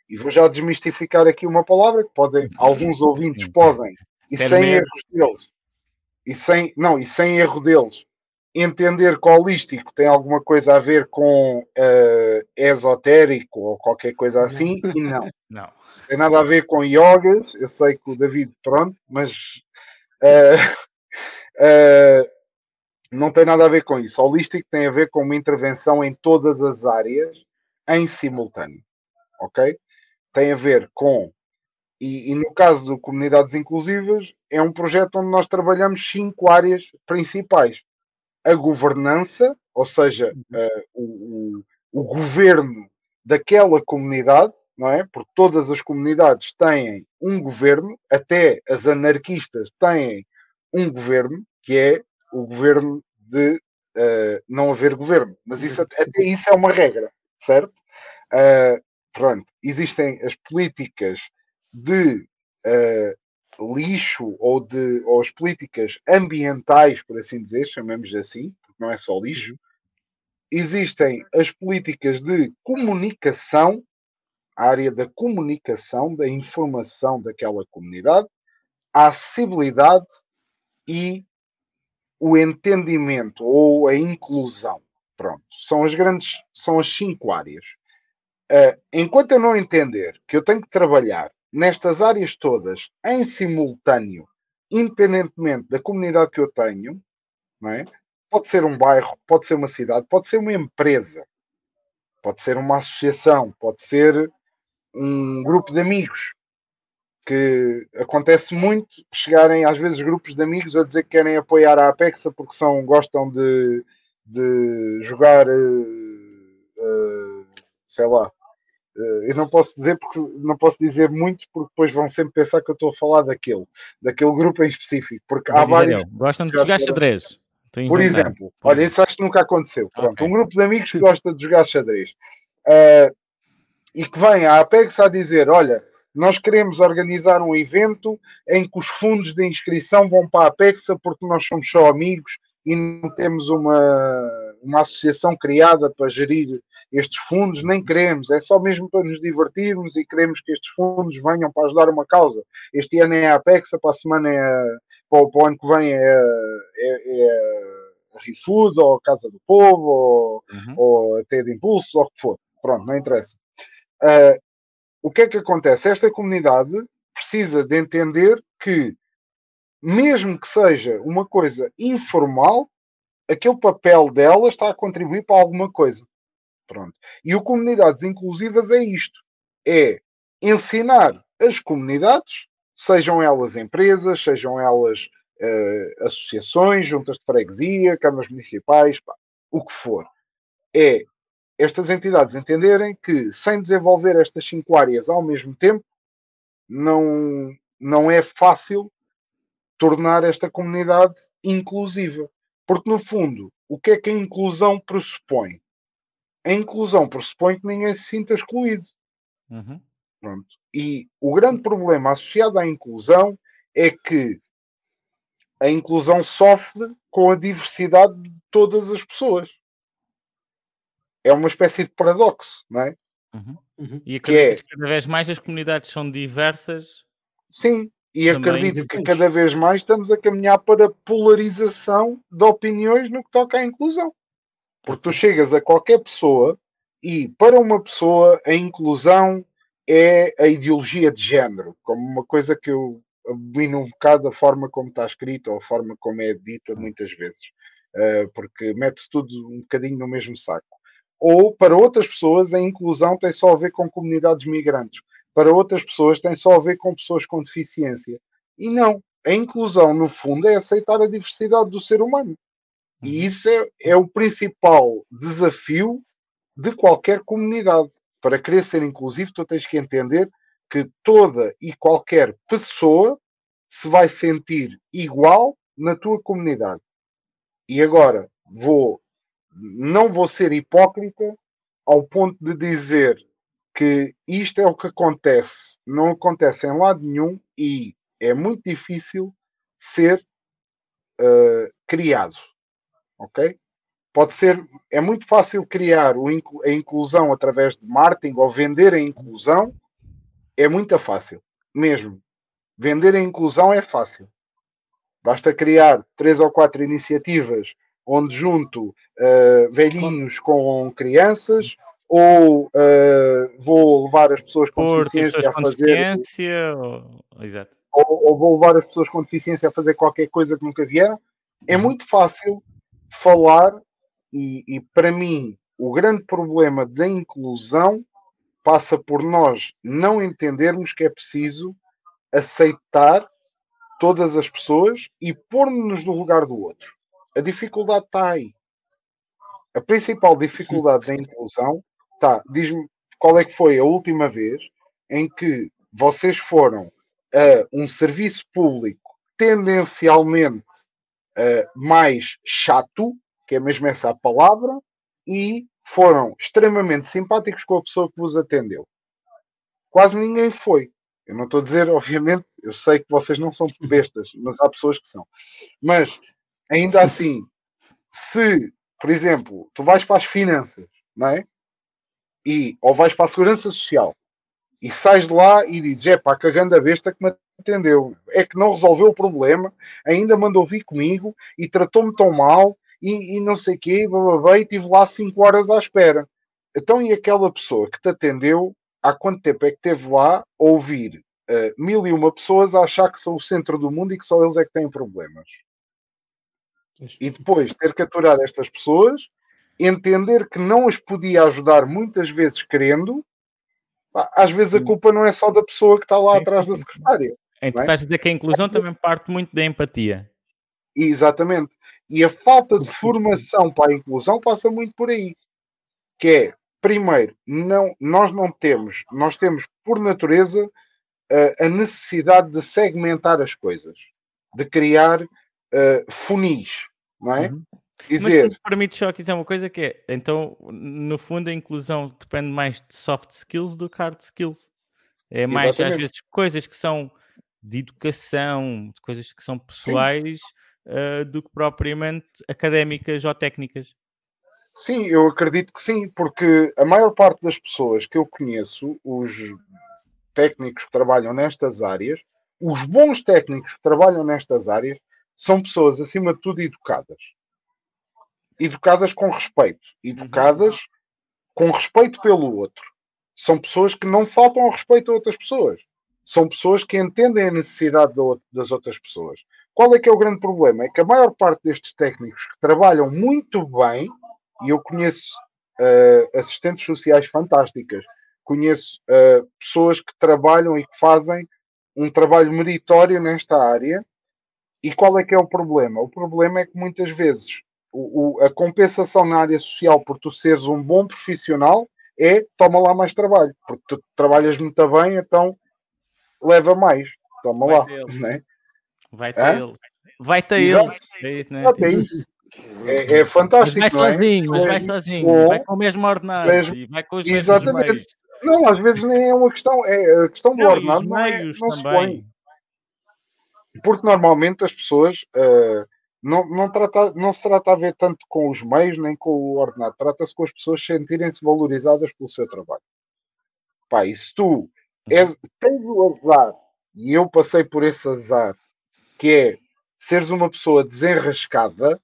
E vou já desmistificar aqui uma palavra que podem, alguns ouvintes podem, e sem erros deles, e sem, não, e sem erro deles, entender que holístico tem alguma coisa a ver com uh, esotérico ou qualquer coisa assim, não. e não. Não. Tem nada a ver com yogas, eu sei que o David, pronto, mas uh, uh, não tem nada a ver com isso. Holístico tem a ver com uma intervenção em todas as áreas em simultâneo, ok? Tem a ver com, e, e no caso de comunidades inclusivas, é um projeto onde nós trabalhamos cinco áreas principais a governança, ou seja, uh, o, o, o, governo daquela comunidade, não é? Porque todas as comunidades têm um governo, até as anarquistas têm um governo, que é o governo de uh, não haver governo. Mas isso, até isso é uma regra, certo? Uh, pronto, existem as políticas de uh, lixo ou, de, ou as políticas ambientais, por assim dizer, chamamos assim, porque não é só lixo, existem as políticas de comunicação, a área da comunicação, da informação daquela comunidade, a acessibilidade e o entendimento ou a inclusão. Pronto, são as grandes, são as cinco áreas. Uh, enquanto eu não entender que eu tenho que trabalhar nestas áreas todas em simultâneo, independentemente da comunidade que eu tenho, é? pode ser um bairro, pode ser uma cidade, pode ser uma empresa, pode ser uma associação, pode ser um grupo de amigos. Que acontece muito chegarem às vezes grupos de amigos a dizer que querem apoiar a Apexa porque são, gostam de, de jogar, uh, uh, sei lá, eu não posso dizer porque não posso dizer muito porque depois vão sempre pensar que eu estou a falar daquele, daquele grupo em específico. Porque há vários. Gostam de jogar xadrez. Por exemplo, olha, isso acho que nunca aconteceu. Pronto, okay. um grupo de amigos que gosta de jogar xadrez uh, e que vem à Apex a dizer: olha, nós queremos organizar um evento em que os fundos de inscrição vão para a Apexa porque nós somos só amigos e não temos uma, uma associação criada para gerir estes fundos nem queremos, é só mesmo para nos divertirmos e queremos que estes fundos venham para ajudar uma causa. Este ano é a Apexa, para a semana é a, para, o, para o ano que vem é, é, é a ReFood, ou a Casa do Povo, ou, uhum. ou a T de Impulso, ou o que for. Pronto, não interessa. Uh, o que é que acontece? Esta comunidade precisa de entender que, mesmo que seja uma coisa informal, aquele papel dela está a contribuir para alguma coisa. Pronto. E o Comunidades Inclusivas é isto: é ensinar as comunidades, sejam elas empresas, sejam elas uh, associações, juntas de freguesia, câmaras municipais, pá, o que for. É estas entidades entenderem que sem desenvolver estas cinco áreas ao mesmo tempo, não, não é fácil tornar esta comunidade inclusiva. Porque, no fundo, o que é que a inclusão pressupõe? A inclusão pressupõe que ninguém se sinta excluído. Uhum. Pronto. E o grande problema associado à inclusão é que a inclusão sofre com a diversidade de todas as pessoas. É uma espécie de paradoxo, não é? Uhum. Uhum. E acredito que, é... que cada vez mais as comunidades são diversas. Sim, e acredito que cada vez mais estamos a caminhar para polarização de opiniões no que toca à inclusão. Porque tu chegas a qualquer pessoa e para uma pessoa a inclusão é a ideologia de género, como uma coisa que eu abomino um bocado a forma como está escrita ou a forma como é dita muitas vezes, uh, porque mete-se tudo um bocadinho no mesmo saco. Ou para outras pessoas a inclusão tem só a ver com comunidades migrantes para outras pessoas tem só a ver com pessoas com deficiência. E não. A inclusão, no fundo, é aceitar a diversidade do ser humano. E isso é, é o principal desafio de qualquer comunidade. Para querer ser inclusivo, tu tens que entender que toda e qualquer pessoa se vai sentir igual na tua comunidade. E agora vou não vou ser hipócrita ao ponto de dizer que isto é o que acontece, não acontece em lado nenhum e é muito difícil ser uh, criado, ok? Pode ser, é muito fácil criar a inclusão através de marketing ou vender a inclusão, é muito fácil, mesmo. Vender a inclusão é fácil. Basta criar três ou quatro iniciativas onde junto uh, velhinhos com crianças, ou uh, vou levar as pessoas com Por, deficiência tipo, a fazer. Deficiência, ou... Exato. Ou, ou, vou levar as pessoas com deficiência a fazer qualquer coisa que nunca vieram. É uhum. muito fácil falar, e, e para mim, o grande problema da inclusão passa por nós não entendermos que é preciso aceitar todas as pessoas e pôr-nos no lugar do outro. A dificuldade está aí. A principal dificuldade da inclusão Tá, diz-me qual é que foi a última vez em que vocês foram a um serviço público tendencialmente uh, mais chato, que é mesmo essa a palavra, e foram extremamente simpáticos com a pessoa que vos atendeu. Quase ninguém foi. Eu não estou a dizer, obviamente, eu sei que vocês não são bestas, mas há pessoas que são. Mas, ainda assim, se, por exemplo, tu vais para as finanças, não é? e ou vais para a Segurança Social e sais de lá e dizes: é pá, cagando a besta que me atendeu, é que não resolveu o problema, ainda mandou vir comigo e tratou-me tão mal e, e não sei o quê, blá, e estive lá 5 horas à espera. Então, e aquela pessoa que te atendeu, há quanto tempo é que esteve lá a ouvir uh, mil e uma pessoas a achar que são o centro do mundo e que só eles é que têm problemas? E depois ter que aturar estas pessoas entender que não as podia ajudar muitas vezes querendo, às vezes a culpa não é só da pessoa que está lá sim, atrás sim, da secretária. Então, é? estás a dizer que a inclusão também parte muito da empatia. Exatamente. E a falta de formação para a inclusão passa muito por aí. Que é, primeiro, não, nós não temos, nós temos por natureza a, a necessidade de segmentar as coisas, de criar uh, funis, não é? Uhum. Dizer... Mas permite só dizer uma coisa que é, então, no fundo, a inclusão depende mais de soft skills do que hard skills. É mais, Exatamente. às vezes, coisas que são de educação, coisas que são pessoais, uh, do que propriamente académicas ou técnicas. Sim, eu acredito que sim, porque a maior parte das pessoas que eu conheço, os técnicos que trabalham nestas áreas, os bons técnicos que trabalham nestas áreas, são pessoas, acima de tudo, educadas educadas com respeito, educadas uhum. com respeito pelo outro. São pessoas que não faltam ao respeito a outras pessoas. São pessoas que entendem a necessidade das outras pessoas. Qual é que é o grande problema? É que a maior parte destes técnicos que trabalham muito bem, e eu conheço uh, assistentes sociais fantásticas, conheço uh, pessoas que trabalham e que fazem um trabalho meritório nesta área. E qual é que é o problema? O problema é que muitas vezes o, o, a compensação na área social por tu seres um bom profissional é toma lá mais trabalho, porque tu trabalhas muito bem, então leva mais. toma Vai lá. ter. Né? Vai ter Hã? ele. Vai ter Exato. ele. É isso, né? É isso. É, é Mas fantástico. vai não é? sozinho, mas vai Se- sozinho, com- vai com o mesmo ordenado mesmo- e vai com os mesmos Exatamente. meios. Não, às vezes nem é uma questão. É, a questão do Não, os ordenado não, é, meios não se põe. também. Porque normalmente as pessoas eh, não, não, trata, não se trata a ver tanto com os meios nem com o ordenado, trata-se com as pessoas sentirem-se valorizadas pelo seu trabalho. Pá, e se tu és, tens o azar, e eu passei por esse azar, que é seres uma pessoa desenrascada,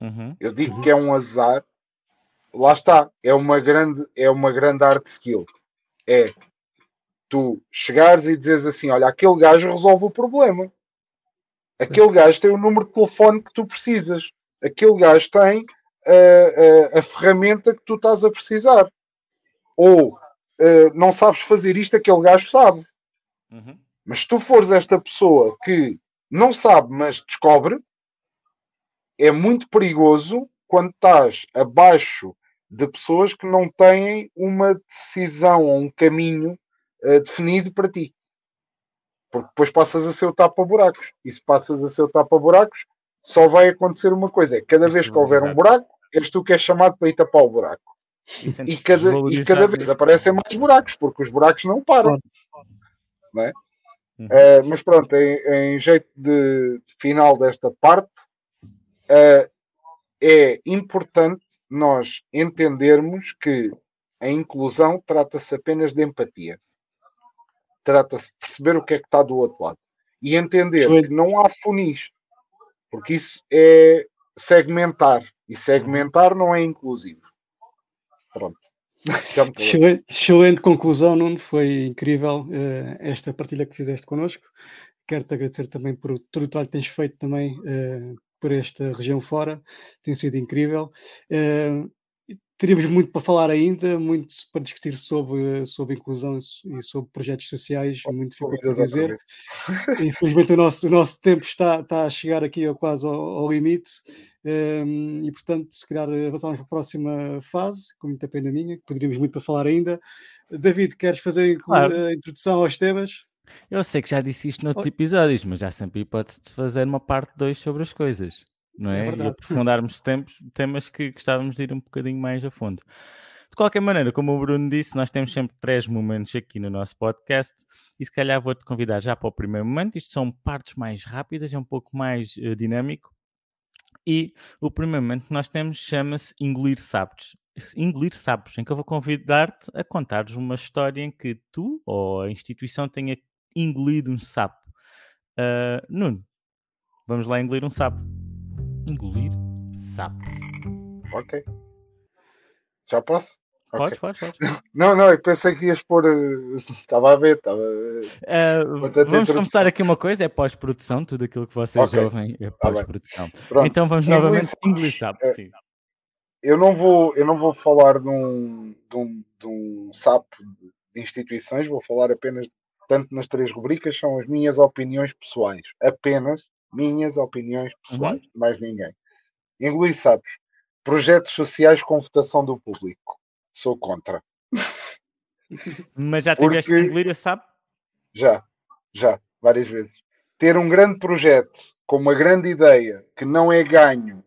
Uhum. eu digo que é um azar, lá está, é uma grande, é uma grande art skill. É tu chegares e dizeres assim: olha, aquele gajo resolve o problema. Aquele gajo tem o número de telefone que tu precisas. Aquele gajo tem ah, ah, a ferramenta que tu estás a precisar. Ou ah, não sabes fazer isto, aquele gajo sabe. Uhum. Mas se tu fores esta pessoa que não sabe, mas descobre, é muito perigoso quando estás abaixo de pessoas que não têm uma decisão ou um caminho eh, definido para ti. Porque depois passas a ser o tapa-buracos. E se passas a ser o tapa-buracos, só vai acontecer uma coisa: é cada vez que houver um buraco, és tu que és chamado para ir tapar o buraco. E E cada, e cada vez aparecem mais buracos, porque os buracos não param. Não é? Uhum. Eh, mas pronto, em, em jeito de, final desta parte, eh, é importante nós entendermos que a inclusão trata-se apenas de empatia. Trata-se de perceber o que é que está do outro lado. E entender Excelente. que não há funis. Porque isso é segmentar. E segmentar não é inclusivo. Pronto. Excelente, excelente conclusão, Nuno. Foi incrível eh, esta partilha que fizeste connosco. Quero-te agradecer também por todo o trabalho que tens feito também eh, por esta região fora. Tem sido incrível. Eh, teríamos muito para falar ainda, muito para discutir sobre, sobre inclusão e sobre projetos sociais. Muito ficou outra dizer. Infelizmente o nosso, o nosso tempo está, está a chegar aqui ao- quase ao, ao limite ehm, e portanto se calhar avançamos para a próxima fase, com muita pena minha, que poderíamos muito para falar ainda. David, queres fazer Claro. a introdução aos temas? Eu sei que já disse isto noutros episódios, mas já sempre hipótese de fazer uma parte 2 sobre as coisas, não É é? e aprofundarmos tempos, temas que gostávamos de ir um bocadinho mais a fundo. De qualquer maneira, como o Bruno disse, nós temos sempre três momentos aqui no nosso podcast e se calhar vou-te convidar já para o primeiro momento. Isto são partes mais rápidas, é um pouco mais eh, dinâmico. E o primeiro momento que nós temos chama-se Engolir Sapos. Engolir Sapos, em que eu vou convidar-te a contares uma história em que tu ou a instituição tenha engolido um sapo. Ah, Nuno, vamos lá engolir um sapo. Engolir sapo. Ok. Já posso? Podes, Ok. podes, podes. Não, não, eu pensei que ias pôr. eh, Estava a ver, estava. De vamos começar aqui uma coisa, é pós-produção, tudo aquilo que vocês Ok, ouvem é bem. pós-produção. Então vamos Engolir novamente sapos. engolir sapo. Sim. eu não vou, eu não vou falar de um, de um, de um sapo de instituições, vou falar apenas, tanto nas três rubricas, são as minhas opiniões pessoais. Apenas minhas opiniões pessoais, mais ninguém. Engolir sapos. Projetos sociais com votação do público. Sou contra. Mas já tiveste que engolir sapo? Já, já, várias vezes. Ter um grande projeto com uma grande ideia que não é ganho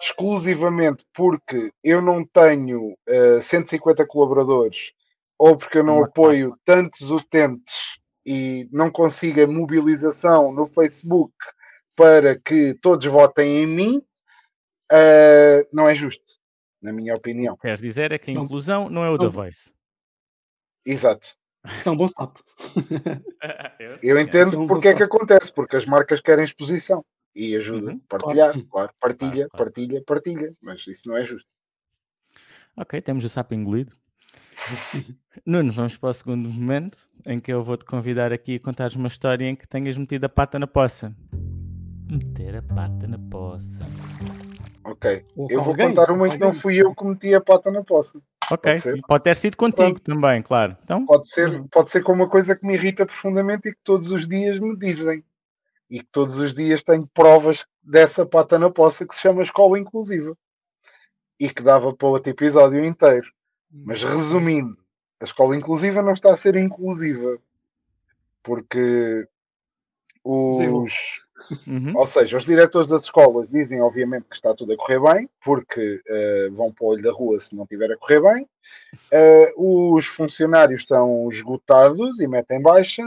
exclusivamente porque eu não tenho eh, 150 colaboradores ou porque eu não apoio tantos utentes e não consigo a mobilização no Facebook para que todos votem em mim, eh, não é justo, na minha opinião. Queres dizer é que a Não. inclusão não é o da. Voice. Exato. Isso é um bom sapo. Eu entendo é um porque é que acontece, porque as marcas querem exposição e ajuda Uhum, a partilhar, claro. claro, partilha, Claro, claro. partilha, partilha, mas isso não é justo. Ok, temos o sapo engolido. Nuno, vamos para o segundo momento em que eu vou-te convidar aqui a contares uma história em que tenhas metido a pata na poça. Meter a pata na poça. Ok. Ou Eu com vou alguém, contar uma em que não alguém. fui eu que meti a pata na poça. Ok, Pode ser. pode ter sido contigo também, claro. Então, Pode ser, Uhum. pode ser com uma coisa que me irrita profundamente e que todos os dias me dizem. E que todos os dias tenho provas dessa pata na poça que se chama escola inclusiva. E que dava para outro episódio inteiro. Mas resumindo, a escola inclusiva não está a ser inclusiva porque os, uhum. ou seja, os diretores das escolas dizem obviamente que está tudo a correr bem, porque uh, vão para o olho da rua se não estiver a correr bem. Uh, os funcionários estão esgotados e metem baixa,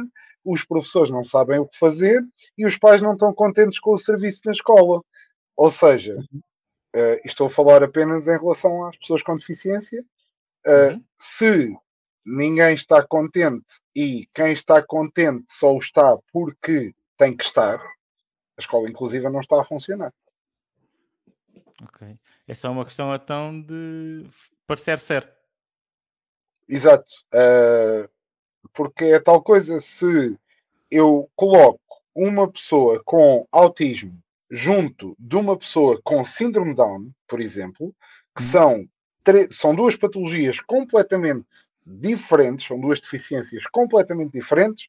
os professores não sabem o que fazer e os pais não estão contentes com o serviço na escola. Ou seja, uh, estou a falar apenas em relação às pessoas com deficiência. Uhum. Se ninguém está contente e quem está contente só o está porque tem que estar, a escola inclusiva não está a funcionar. Ok. É só uma questão então de parecer ser. Exato. Uh, porque é tal coisa, se eu coloco uma pessoa com autismo junto de uma pessoa com síndrome Down, por exemplo, que hum. são, são duas patologias completamente diferentes, são duas deficiências completamente diferentes.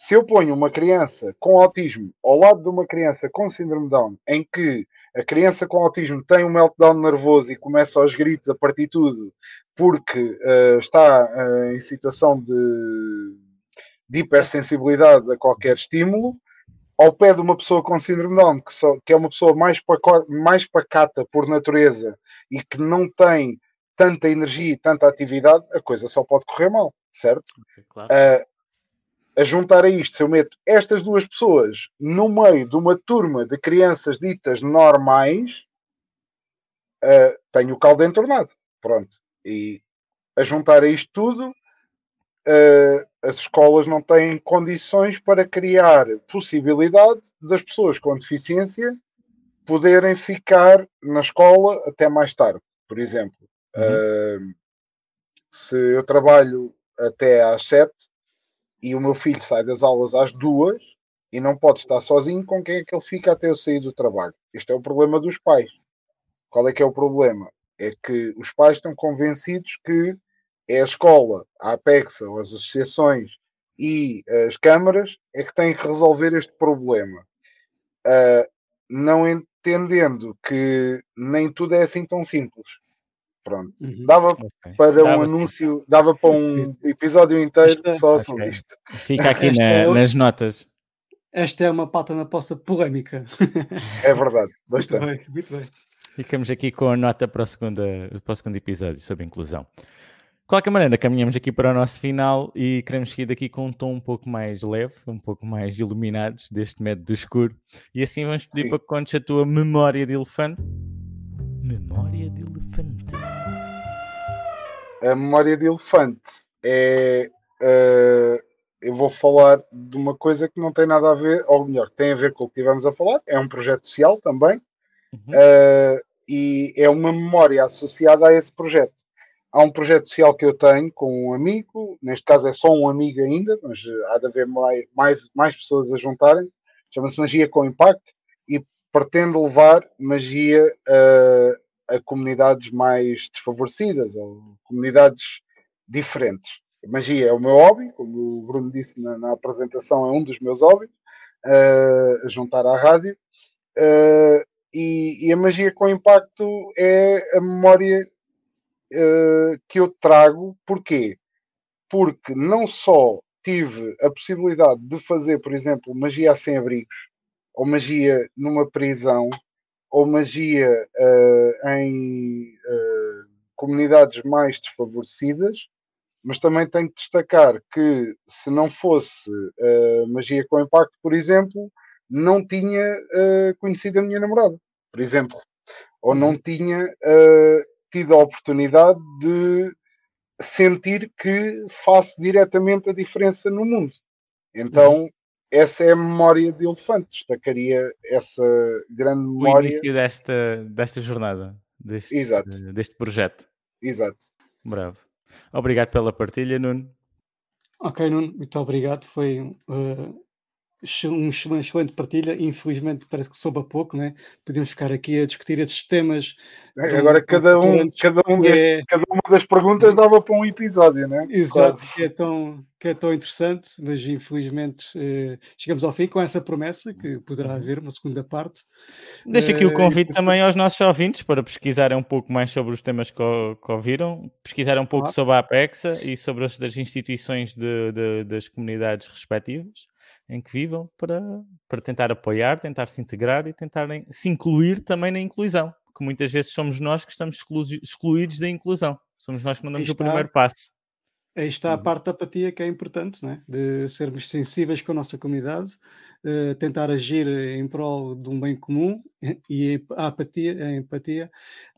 Se eu ponho uma criança com autismo ao lado de uma criança com síndrome Down, em que a criança com autismo tem um meltdown nervoso e começa aos gritos a partir de tudo, porque uh, está uh, em situação de, de hipersensibilidade a qualquer estímulo, ao pé de uma pessoa com síndrome Down, que, só, que é uma pessoa mais, paco, mais pacata por natureza e que não tem tanta energia e tanta atividade, a coisa só pode correr mal, certo? Claro. Uh, a juntar a isto, se eu meto estas duas pessoas no meio de uma turma de crianças ditas normais, uh, tenho o caldo entornado. Pronto. E a juntar a isto tudo, uh, as escolas não têm condições para criar possibilidade das pessoas com deficiência poderem ficar na escola até mais tarde, por exemplo. Uhum. Uh, se eu trabalho até às sete e o meu filho sai das aulas às duas e não pode estar sozinho, com quem é que ele fica até eu sair do trabalho? Este é o problema dos pais. Qual é que é o problema? É que os pais estão convencidos que é a escola, a APEXA, ou as associações e as câmaras é que têm que resolver este problema. Uh, não entendendo que nem tudo é assim tão simples. Pronto. Uhum. Dava okay. para dava um anúncio, dava para um episódio inteiro esta, só okay. sobre isto. Fica aqui na, é, nas notas. Esta é uma pauta na poça polémica. É verdade, bastante. Muito bem, muito bem. Ficamos aqui com a nota para o segundo, para o segundo episódio sobre inclusão. De qualquer maneira, caminhamos aqui para o nosso final e queremos seguir daqui com um tom um pouco mais leve, um pouco mais iluminados deste método do escuro. E assim vamos pedir Sim. para que contes a tua memória de elefante. Memória de elefante. A memória de elefante é. Uh, eu vou falar de uma coisa que não tem nada a ver, ou melhor, tem a ver com o que estivemos a falar. É um projeto social também. Uhum. Uh, e é uma memória associada a esse projeto. Há um projeto social que eu tenho com um amigo, neste caso é só um amigo ainda, mas há de haver mais, mais, mais pessoas a juntarem-se. Chama-se Magia com Impacto e pretende levar magia a, a comunidades mais desfavorecidas ou comunidades diferentes. A magia é o meu hobby, como o Bruno disse na, na apresentação, é um dos meus hobbies, uh, juntar à rádio. Uh, e, e, a magia com impacto é a memória uh, que eu trago. Porquê? Porque não só tive a possibilidade de fazer, por exemplo, magia sem abrigos, ou magia numa prisão, ou magia uh, em uh, comunidades mais desfavorecidas, mas também tenho que destacar que se não fosse uh, magia com impacto, por exemplo, não tinha conhecido a minha namorada, por exemplo, ou não uhum. tinha tido a oportunidade de sentir que faço diretamente a diferença no mundo. Então, uhum essa é a memória de elefante. Destacaria essa grande memória. O início desta, desta jornada, deste, Exato. deste projeto. Exato. Bravo. Obrigado pela partilha, Nuno. Ok, Nuno, muito obrigado. Foi uh, uma excelente partilha. Infelizmente, parece que soube a pouco, né? Podíamos ficar aqui a discutir esses temas. É, agora, cada, um, cada, um deste, é... cada uma das perguntas dava para um episódio, né? Exato, que é, tão, que é tão interessante, mas infelizmente eh, chegamos ao fim com essa promessa que poderá uhum. haver uma segunda parte. Deixa aqui o eh, convite também aos nossos ouvintes para pesquisarem um pouco mais sobre os temas que, que ouviram, pesquisarem um pouco sobre a APEXA e sobre as das instituições de, de, das comunidades respectivas em que vivam para, para tentar apoiar, tentar se integrar e tentarem se incluir também na inclusão, porque muitas vezes somos nós que estamos exclu excluídos da inclusão, somos nós que mandamos o primeiro passo. Aí está a uhum. parte da apatia que é importante, não é? de sermos sensíveis com a nossa comunidade, uh, tentar agir em prol de um bem comum e a apatia, a empatia,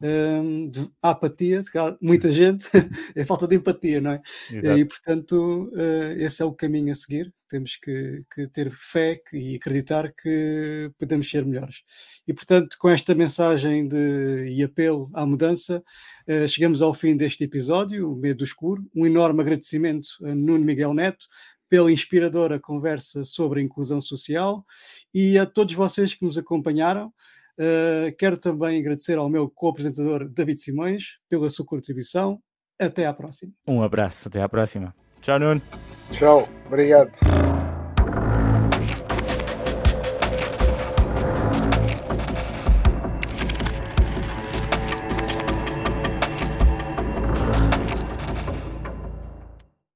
uh, a apatia, muita gente, é falta de empatia, não é? Exato. E portanto, uh, esse é o caminho a seguir. Temos que, que ter fé e acreditar que podemos ser melhores. E portanto, com esta mensagem de, e apelo à mudança, uh, chegamos ao fim deste episódio, o Medo do Escuro. Um enorme agradecimento a Nuno Miguel Neto pela inspiradora conversa sobre a inclusão social e a todos vocês que nos acompanharam. Uh, quero também agradecer ao meu co-apresentador David Simões pela sua contribuição. Até à próxima. Um abraço, até à próxima. Tchau, Nuno. Tchau, obrigado.